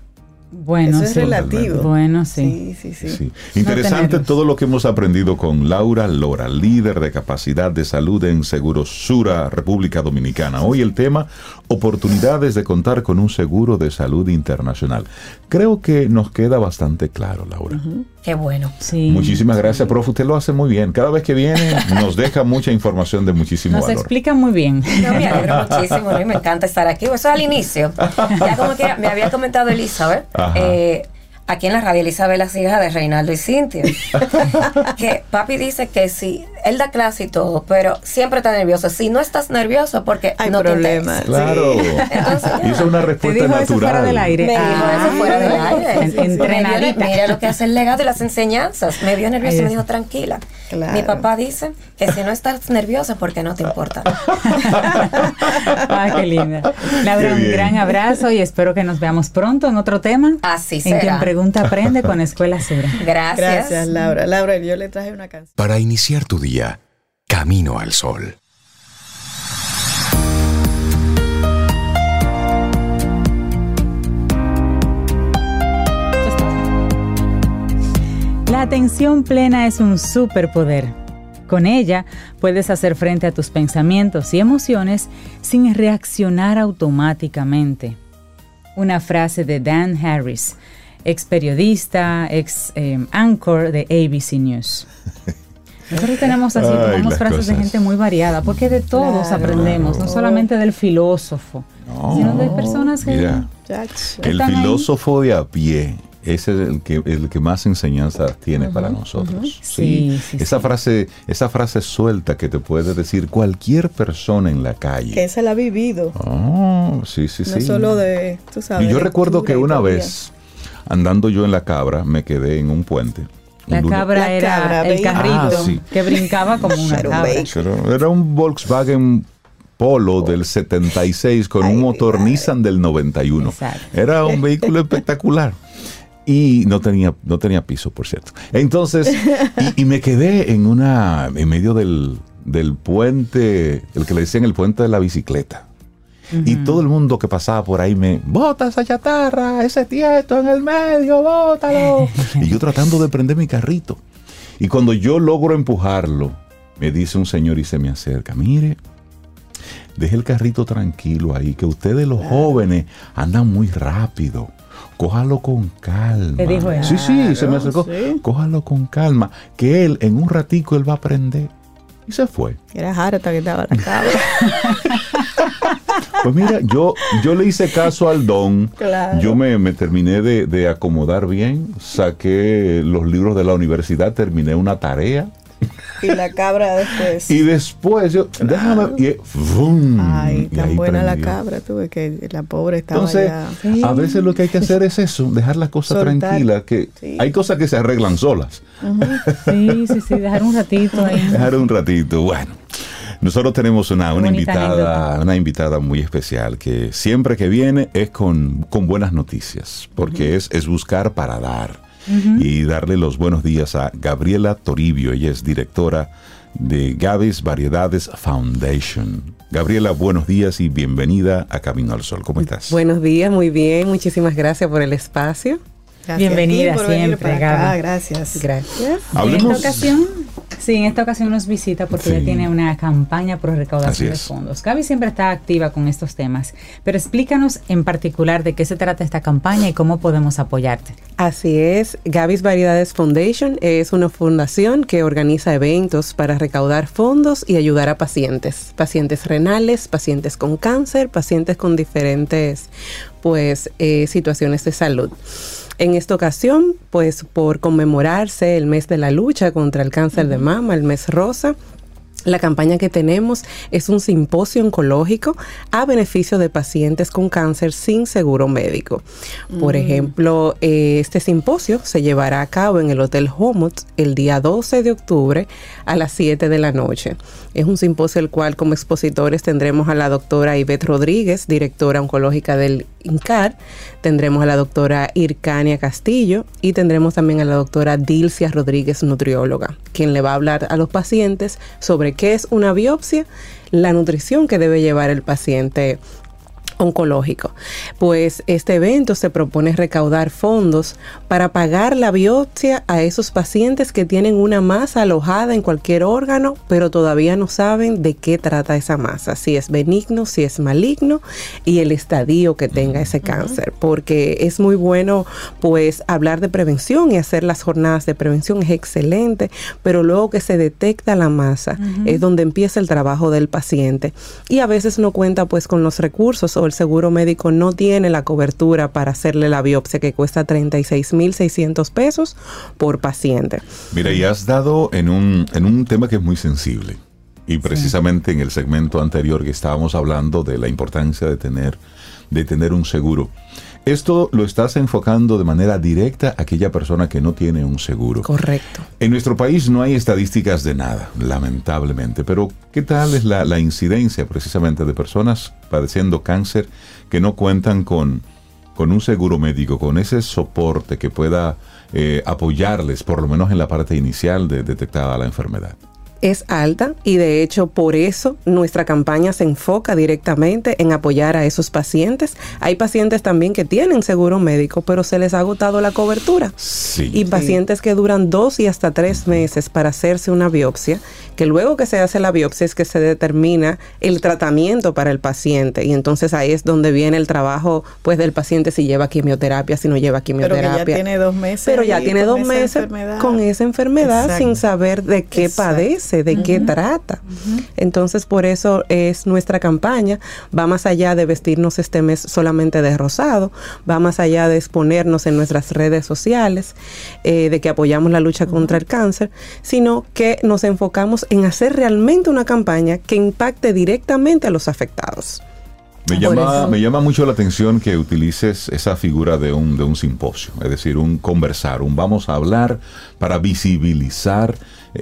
Bueno, Eso es relativo. Bueno, sí. Sí, sí, sí. Interesante todo lo que hemos aprendido con Laura Lora, líder de capacidad de salud en Seguros Sura, República Dominicana. Hoy el tema, oportunidades de contar con un seguro de salud internacional. Creo que nos queda bastante claro, Laura. Qué bueno. Sí. Muchísimas gracias, profe. Usted lo hace muy bien. Cada vez que viene nos deja mucha información de muchísimo nos valor. Nos explica muy bien. No, me alegro muchísimo y me encanta estar aquí. Eso al inicio. Ya como que me había comentado Elizabeth. Eh, aquí en la radio Elizabeth, la hija de Reinaldo y Cintia. que papi dice que si él da clase y todo, pero siempre está nervioso. Si no estás nervioso, porque hay no problemas. Claro. Entonces, hizo una respuesta natural. Eso fuera del aire. Me dijo eso ah, fuera del aire. Entrenadita. Mira lo que hace el legado y las enseñanzas. Me vio nervioso y me dijo, tranquila. Mi papá dice que si no estás nervioso, porque no te importa. ah, qué linda. Laura, un gran abrazo y espero que nos veamos pronto en otro tema. Así será. En quien pregunta aprende con Escuela Sura. Gracias. Gracias, Laura. Laura, yo le traje una canción. Para iniciar tu día Camino al Sol. La atención plena es un superpoder. Con ella puedes hacer frente a tus pensamientos y emociones sin reaccionar automáticamente. Una frase de Dan Harris, ex periodista, ex eh, anchor de ABC News. Nosotros tenemos así, tenemos frases de gente muy variada, porque de todos aprendemos, no solamente del filósofo, sino de personas que... el filósofo de a pie es el que, el que más enseñanzas tiene para nosotros. Sí, esa frase, esa frase suelta que te puede decir cualquier persona en la calle. Que se la ha vivido. Oh, sí, sí, no solo de, tú sabes. Y yo recuerdo que una vez andando yo en la cabra, me quedé en un puente. La cabra La era cabra, el carrito Ah, sí. que brincaba como una cabra. Era un Volkswagen Polo del 76 con un motor Nissan del 91. Exacto. Era un vehículo espectacular. Y no tenía, no tenía piso, por cierto. Entonces, y, y me quedé en una, en medio del, del puente, el que le decían el puente de la bicicleta. Y todo el mundo que pasaba por ahí me, bota esa chatarra, ese tieto en el medio, bótalo. y yo tratando de prender mi carrito. Y cuando yo logro empujarlo, me dice un señor y se me acerca, mire, deje el carrito tranquilo ahí, que ustedes los jóvenes andan muy rápido. Cójalo con calma. Te dijo. Sí, sí, se me acercó. sí. Cójalo con calma, que él en un ratico él va a aprender. Y se fue. Era harta que estaba la cabra. Pues mira, yo, yo le hice caso al don. Claro. Yo me, me terminé de, de acomodar bien, saqué los libros de la universidad, terminé una tarea. y la cabra después. Y después yo, déjame, y, ¡vum! Ay, y tan ahí buena la cabra, tuve que la pobre estaba Entonces, ya. a veces lo que hay que hacer es eso, dejar las cosas Soltar. tranquilas, que Sí. hay cosas que se arreglan solas. Sí, sí, sí, dejar un ratito ahí. Dejar un ratito. Bueno, nosotros tenemos una, una invitada, anécdota. una invitada muy especial que siempre que viene es con, con buenas noticias, porque es, es buscar para dar. Y darle los buenos días a Gabriela Toribio, ella es directora de Gavis Variedades Foundation. Gabriela, buenos días y bienvenida a Camino al Sol. ¿Cómo estás? Buenos días, muy bien. Muchísimas gracias por el espacio. Gracias Bienvenida a ti por venir siempre, para acá, Gaby. Gracias. Gracias. En Hablemos- esta ocasión, sí, en esta ocasión nos visita porque Sí. ella tiene una campaña por recaudación de fondos. Gaby siempre está activa con estos temas, pero explícanos en particular de qué se trata esta campaña y cómo podemos apoyarte. Así es, Gavis Variedades Foundation es una fundación que organiza eventos para recaudar fondos y ayudar a pacientes, pacientes renales, pacientes con cáncer, pacientes con diferentes pues eh, situaciones de salud. En esta ocasión, pues por conmemorarse el mes de la lucha contra el cáncer de mama, el mes rosa, la campaña que tenemos es un simposio oncológico a beneficio de pacientes con cáncer sin seguro médico. Por ejemplo, eh, este simposio se llevará a cabo en el Hotel Homot el día 12 de octubre a las 7 de la noche. Es un simposio el cual como expositores tendremos a la doctora Ivette Rodríguez, directora oncológica del INCAR, tendremos a la doctora Ircania Castillo y tendremos también a la doctora Dilcia Rodríguez, nutrióloga, quien le va a hablar a los pacientes sobre qué es una biopsia, la nutrición que debe llevar el paciente oncológico. Pues este evento se propone recaudar fondos para pagar la biopsia a esos pacientes que tienen una masa alojada en cualquier órgano, pero todavía no saben de qué trata esa masa, si es benigno, si es maligno y el estadio que tenga ese cáncer, porque es muy bueno pues hablar de prevención y hacer las jornadas de prevención es excelente, pero luego que se detecta la masa es donde empieza el trabajo del paciente. Y a veces no cuenta pues con los recursos o el seguro médico no tiene la cobertura para hacerle la biopsia que cuesta 36.600 pesos por paciente. Mira, y has dado en un, en un tema que es muy sensible. Y precisamente en el segmento anterior que estábamos hablando de la importancia de tener, de tener un seguro. Esto lo estás enfocando de manera directa a aquella persona que no tiene un seguro. Correcto. En nuestro país no hay estadísticas de nada, lamentablemente, pero ¿qué tal es la, la incidencia precisamente de personas padeciendo cáncer que no cuentan con, con un seguro médico, con ese soporte que pueda eh, apoyarles, por lo menos en la parte inicial de detectada la enfermedad? Es alta y de hecho por eso nuestra campaña se enfoca directamente en apoyar a esos pacientes. Hay pacientes también que tienen seguro médico, pero se les ha agotado la cobertura. Sí. Y pacientes que duran dos y hasta tres meses para hacerse una biopsia, que luego que se hace la biopsia es que se determina el tratamiento para el paciente. Y entonces ahí es donde viene el trabajo pues del paciente si lleva quimioterapia, si no lleva Pero que quimioterapia. ya tiene dos meses. Pero ya tiene con dos esa meses enfermedad. con esa enfermedad Exacto. sin saber de qué Exacto. padece, de qué trata. Entonces, por eso es nuestra campaña. Va más allá de vestirnos este mes solamente de rosado, va más allá de exponernos en nuestras redes sociales, eh, de que apoyamos la lucha contra el cáncer, sino que nos enfocamos en hacer realmente una campaña que impacte directamente a los afectados. Me Por llama, me llama mucho la atención que utilices esa figura de un, de un simposio, es decir, un conversar, un vamos a hablar para visibilizar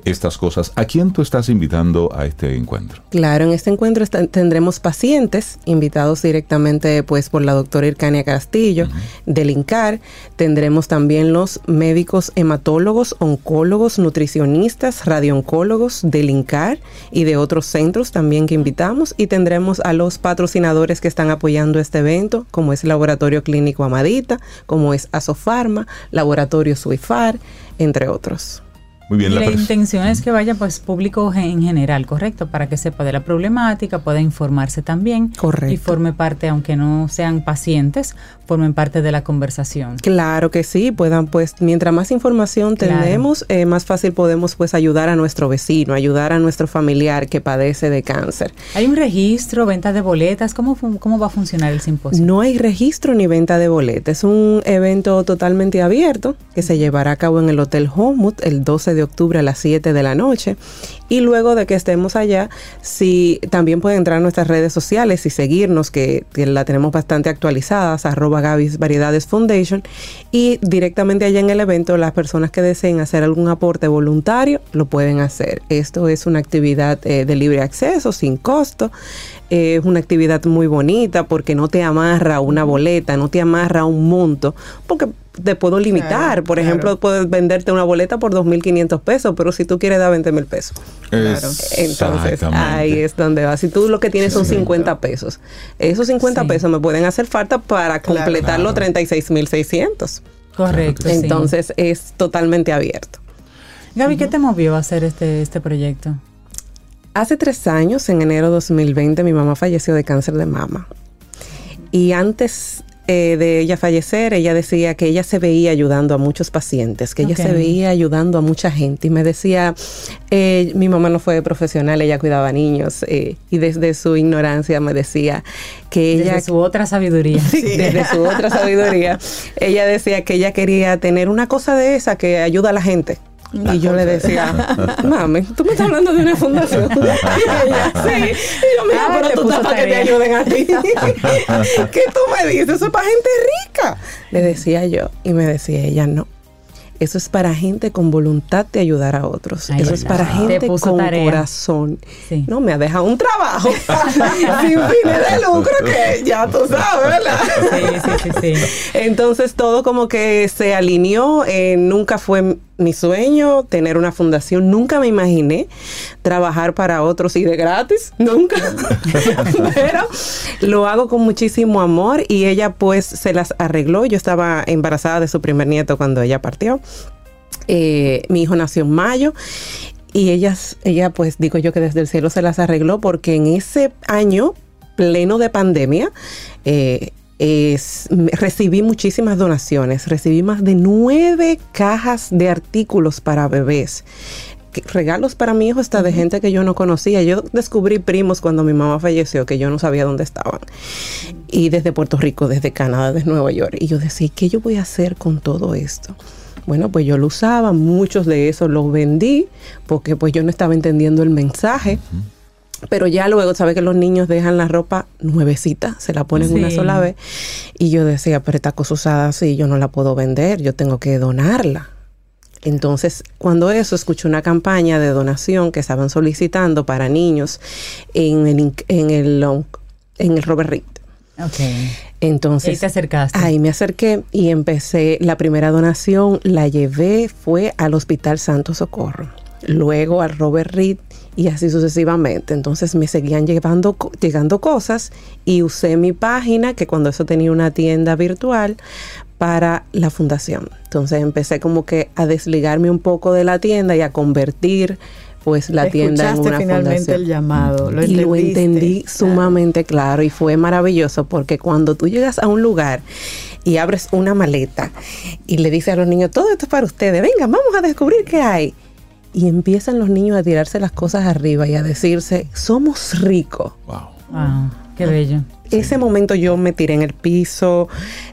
estas cosas. ¿A quién tú estás invitando a este encuentro? Claro, en este encuentro tendremos pacientes invitados directamente pues por la doctora Ircania Castillo del INCAR. Tendremos también los médicos hematólogos, oncólogos, nutricionistas, radiooncólogos del INCAR y de otros centros también que invitamos. Y tendremos a los patrocinadores que están apoyando este evento, como es Laboratorio Clínico Amadita, como es Asofarma, Laboratorio Suifar, entre otros. Muy bien, y la la intención es que vaya pues público en general, correcto, para que sepa de la problemática, pueda informarse también Correcto. y forme parte, aunque no sean pacientes, formen parte de la conversación. Claro que sí, puedan pues, mientras más información Claro. tenemos, eh, más fácil podemos pues ayudar a nuestro vecino, ayudar a nuestro familiar que padece de cáncer. Hay un registro, venta de boletas, ¿cómo, cómo va a funcionar el simposio? No hay registro ni venta de boletas, es un evento totalmente abierto que se llevará a cabo en el Hotel Homewood el 12 de octubre a las 7 de la noche. Y luego de que estemos allá, si también pueden entrar a nuestras redes sociales y seguirnos, que, que la tenemos bastante actualizadas, arroba Gavis Variedades Foundation. Y directamente allá en el evento, las personas que deseen hacer algún aporte voluntario lo pueden hacer. Esto es una actividad eh, de libre acceso, sin costo. Es una actividad muy bonita porque no te amarra a una boleta, no te amarra a un monto, porque te puedo limitar. Claro, por claro. ejemplo, puedes venderte una boleta por 2.500 pesos, pero si tú quieres dar 20 mil pesos. Entonces, Exactamente. ahí es donde va. Si tú lo que tienes son 50 pesos, esos 50 Sí. pesos me pueden hacer falta para Claro. completar los 36.600. Correcto. sí. Entonces, es totalmente abierto. Gaby, ¿qué te movió a hacer este, este proyecto? Hace tres años, en enero de 2020, mi mamá falleció de cáncer de mama. Y antes eh, de ella fallecer, ella decía que ella se veía ayudando a muchos pacientes, que ella se veía ayudando a mucha gente. Y me decía, eh, mi mamá no fue profesional, ella cuidaba niños. eh, y desde su ignorancia me decía que ella... Desde su otra sabiduría. Desde su otra sabiduría, ella decía que ella quería tener una cosa de esa que ayuda a la gente. Y yo le decía, mami, tú me estás hablando de una fundación. Y ella, sí. Y yo, mira, Ah, pero te tú estás para que te ayuden a ti. ¿Qué tú me dices? Eso es para gente rica. Le decía yo. Y me decía ella, no. Eso es para gente con voluntad de ayudar a otros. Ay, Eso es para te gente con tarea. corazón. Sí. No, me ha dejado un trabajo sin fines de lucro que ya tú sabes, ¿verdad? Sí, sí, sí, sí. Entonces todo como que se alineó, eh, nunca fue mi sueño tener una fundación, nunca me imaginé trabajar para otros y de gratis, nunca, pero lo hago con muchísimo amor y ella pues se las arregló, yo estaba embarazada de su primer nieto cuando ella partió, Eh, mi hijo nació en mayo y ellas, ella pues digo yo que desde el cielo se las arregló porque en ese año pleno de pandemia, eh, recibí muchísimas donaciones, recibí más de nueve cajas de artículos para bebés. Regalos para mi hijo hasta de gente que yo no conocía. Yo descubrí primos cuando mi mamá falleció que yo no sabía dónde estaban. Y desde Puerto Rico, desde Canadá, desde Nueva York. Y yo decía, ¿qué yo voy a hacer con todo esto? Bueno, pues yo lo usaba, muchos de esos los vendí porque pues yo no estaba entendiendo el mensaje. Pero ya luego, ¿sabe que los niños dejan la ropa nuevecita? Se la ponen una Sí. sola vez. Y yo decía, pero esta cosa usada así, yo no la puedo vender, yo tengo que donarla. Entonces, cuando eso, escuché una campaña de donación que estaban solicitando para niños en el, en el, en el Robert Reed. Ok. Entonces, Ahí te acercaste. Ahí me acerqué y empecé. La primera donación la llevé, fue al Hospital Santo Socorro, luego al Robert Reed y así sucesivamente. Entonces me seguían llevando, llegando cosas y usé mi página, que cuando eso tenía una tienda virtual, para la fundación. Entonces empecé como que a desligarme un poco de la tienda y a convertir pues la tienda en una finalmente fundación el llamado. Lo y lo entendí Claro. sumamente claro y fue maravilloso porque cuando tú llegas a un lugar y abres una maleta y le dices a los niños, todo esto es para ustedes, venga, vamos a descubrir qué hay. Y empiezan los niños a tirarse las cosas arriba y a decirse, somos ricos. Wow. Wow, qué bello. Ese momento yo me tiré en el piso,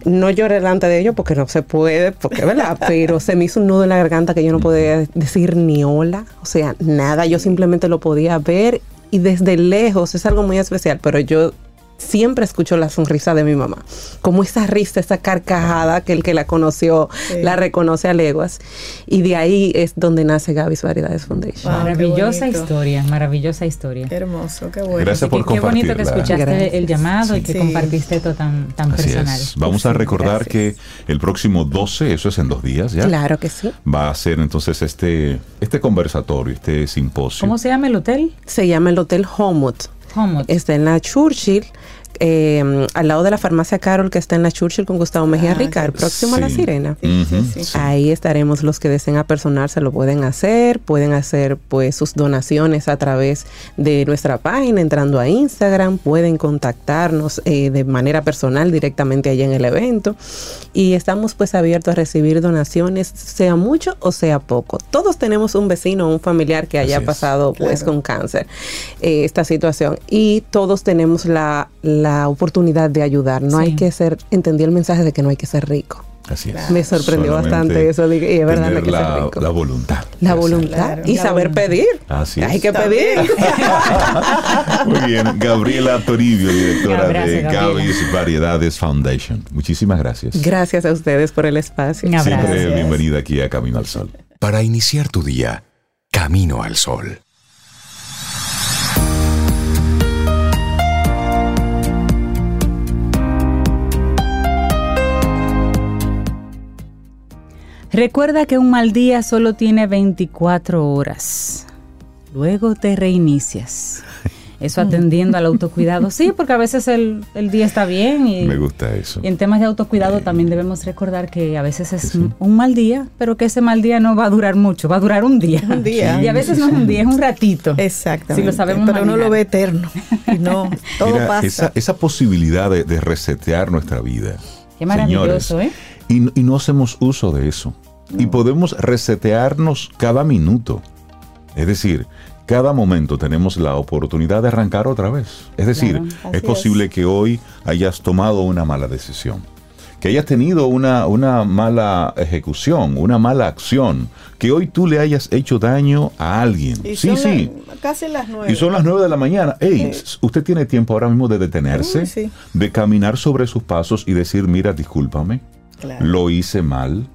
no lloré delante de ellos porque no se puede, porque verdad, pero se me hizo un nudo en la garganta que yo no podía decir ni hola, o sea, nada, yo simplemente lo podía ver y desde lejos es algo muy especial, pero yo siempre escucho la sonrisa de mi mamá. Como esa risa, esa carcajada que el que la conoció Sí. la reconoce a leguas. Y de ahí es donde nace Gaby's Variedades Foundation. Wow, maravillosa historia, maravillosa historia. Qué hermoso, qué bueno. Gracias por Qué, qué bonito que escuchaste Gracias. el llamado y que Sí. compartiste esto tan, tan Así personal. es. Vamos a Sí, recordar gracias. que el próximo 12, eso es en dos días ya, Claro que sí. va a ser entonces este, este conversatorio, este simposio. ¿Cómo se llama el hotel? Se llama el Hotel Homewood. Homewood. Está en la Churchill, eh, al lado de la farmacia Carol, que está en la Churchill con Gustavo Mejía Ah, Ricard, qué- próximo a la. Sirena. Sí, sí, Ujú, sí. sí. Ahí estaremos los que deseen apersonarse, lo pueden hacer, pueden hacer pues sus donaciones a través de nuestra página, entrando a Instagram, pueden contactarnos eh, de manera personal directamente allá en el evento y estamos pues abiertos a recibir donaciones, sea mucho o sea poco. Todos tenemos un vecino o un familiar que haya Así es. pasado pues Claro. con cáncer eh, esta situación y todos tenemos la, la oportunidad de ayudar. No Sí. hay que ser, entendí el mensaje de que no hay que ser rico. Así es. Me sorprendió Solamente bastante eso, y es verdad, no hay que ser la, rico. la voluntad. La voluntad Claro. y La saber voluntad. pedir. Así es. Hay que pedir. Muy bien. Gabriela Toribio, directora Abrazo, de. Gaby's Variedades Foundation. Muchísimas gracias. Gracias a ustedes por el espacio. Un abrazo. Siempre bienvenida aquí a Camino al Sol. Para iniciar tu día, camino al sol. Recuerda que un mal día solo tiene 24 horas. Luego te reinicias. Eso atendiendo al autocuidado. Sí, porque a veces el, el día está bien y, Me gusta eso. y en temas de autocuidado también debemos recordar que a veces es Sí, un mal día, pero que ese mal día no va a durar mucho, va a durar un día. Un día. Y a veces no es un día, es un ratito. Exactamente. Si lo sabemos Pero uno manejar. lo ve eterno. Y no, todo Mira, pasa. Esa, esa posibilidad de, de resetear nuestra vida. Qué maravilloso, ¿eh? Y, y no hacemos uso de eso. Y podemos resetearnos cada minuto. Es decir, cada momento tenemos la oportunidad de arrancar otra vez. Es decir, Claro, es posible que hoy hayas tomado una mala decisión, que hayas tenido una, una mala ejecución, una mala acción, que hoy tú le hayas hecho daño a alguien. Y sí, son sí. la- casi las nueve. Y son las 9 de la mañana. Ey, Sí. usted tiene tiempo ahora mismo de detenerse, Uy, sí. de caminar sobre sus pasos y decir, mira, discúlpame, Claro. lo hice mal.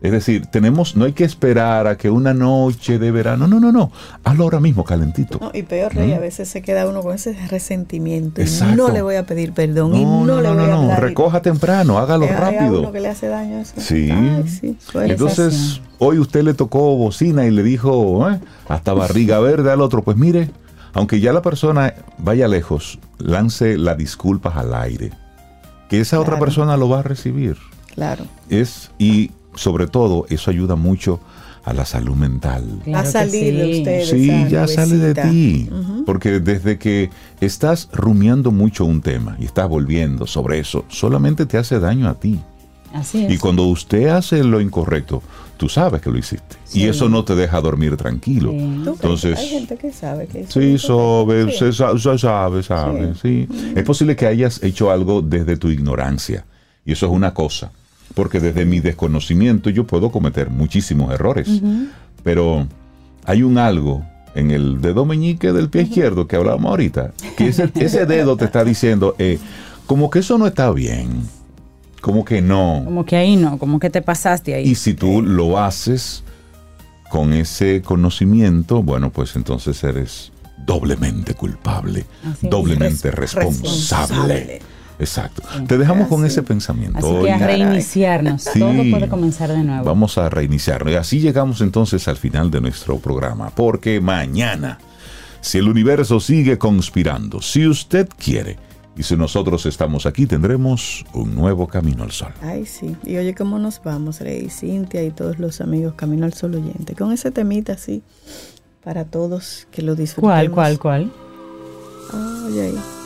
Es decir, tenemos, no hay que esperar a que una noche de verano, no, no, no, hazlo ahora mismo, calentito. No, y peor, Rey, ¿Mm? a veces se queda uno con ese resentimiento. y Exacto. no le voy a pedir perdón. y No, no, no, le no, voy no, a no, hablar. y- recoja temprano, hágalo Eh, a rápido. uno que le hace daño a eso. Sí. Ay, sí, Entonces, hoy usted le tocó bocina y le dijo, "Eh, hasta barriga verde al otro. Pues mire, aunque ya la persona vaya lejos, lance las disculpas al aire. Que esa otra persona lo va a recibir. Claro. Es, y sobre todo, eso ayuda mucho a la salud mental. Claro a salir de sí. usted. Sí, esa ya sale de ti. Porque desde que estás rumiando mucho un tema y estás volviendo sobre eso, solamente te hace daño a ti. Así es. Y cuando usted hace lo incorrecto, tú sabes que lo hiciste. Y eso no te deja dormir tranquilo. Sí. Entonces, hay gente que sabe que eso Sí, sabe, se sabe, sabe, sí. Es posible que hayas hecho algo desde tu ignorancia. Y eso es una cosa. Porque desde mi desconocimiento yo puedo cometer muchísimos errores. Pero hay un algo en el dedo meñique del pie izquierdo que hablábamos ahorita, que ese, ese dedo te está diciendo, eh, como que eso no está bien. Como que no. Como que ahí no, como que te pasaste ahí. Y si tú lo haces con ese conocimiento, bueno, pues entonces eres doblemente culpable, Así doblemente Res- responsable. responsable. Exacto. Te dejamos con ese pensamiento. Así que a reiniciarnos. Sí. Todo puede comenzar de nuevo. vamos a reiniciar. Y así llegamos entonces al final de nuestro programa, porque mañana, si el universo sigue conspirando, si usted quiere, y si nosotros estamos aquí, tendremos un nuevo camino al sol. Ay, sí. Y oye, ¿cómo nos vamos, Rey, Cintia y todos los amigos Camino al Sol oyente? Con ese temita así, para todos que lo disfrutemos. ¿Cuál, cuál, cuál? Oye, ahí.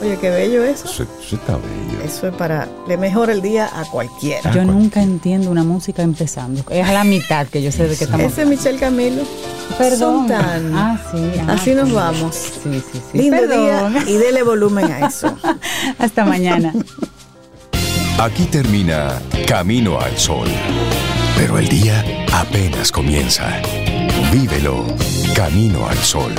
Oye, qué bello eso. Eso, eso está bello. Eso es para, le mejora el día a cualquiera. Yo cualquiera. nunca entiendo una música empezando. Es a la mitad que yo sé de qué estamos Ese es Michel Camilo. Perdón. Tan- Ah, sí. ah, Así nos vamos. Sí, sí, sí. Lindo Perdón. día y dele volumen a eso. Hasta mañana. Aquí termina Camino al Sol. Pero el día apenas comienza. Vívelo Camino al Sol.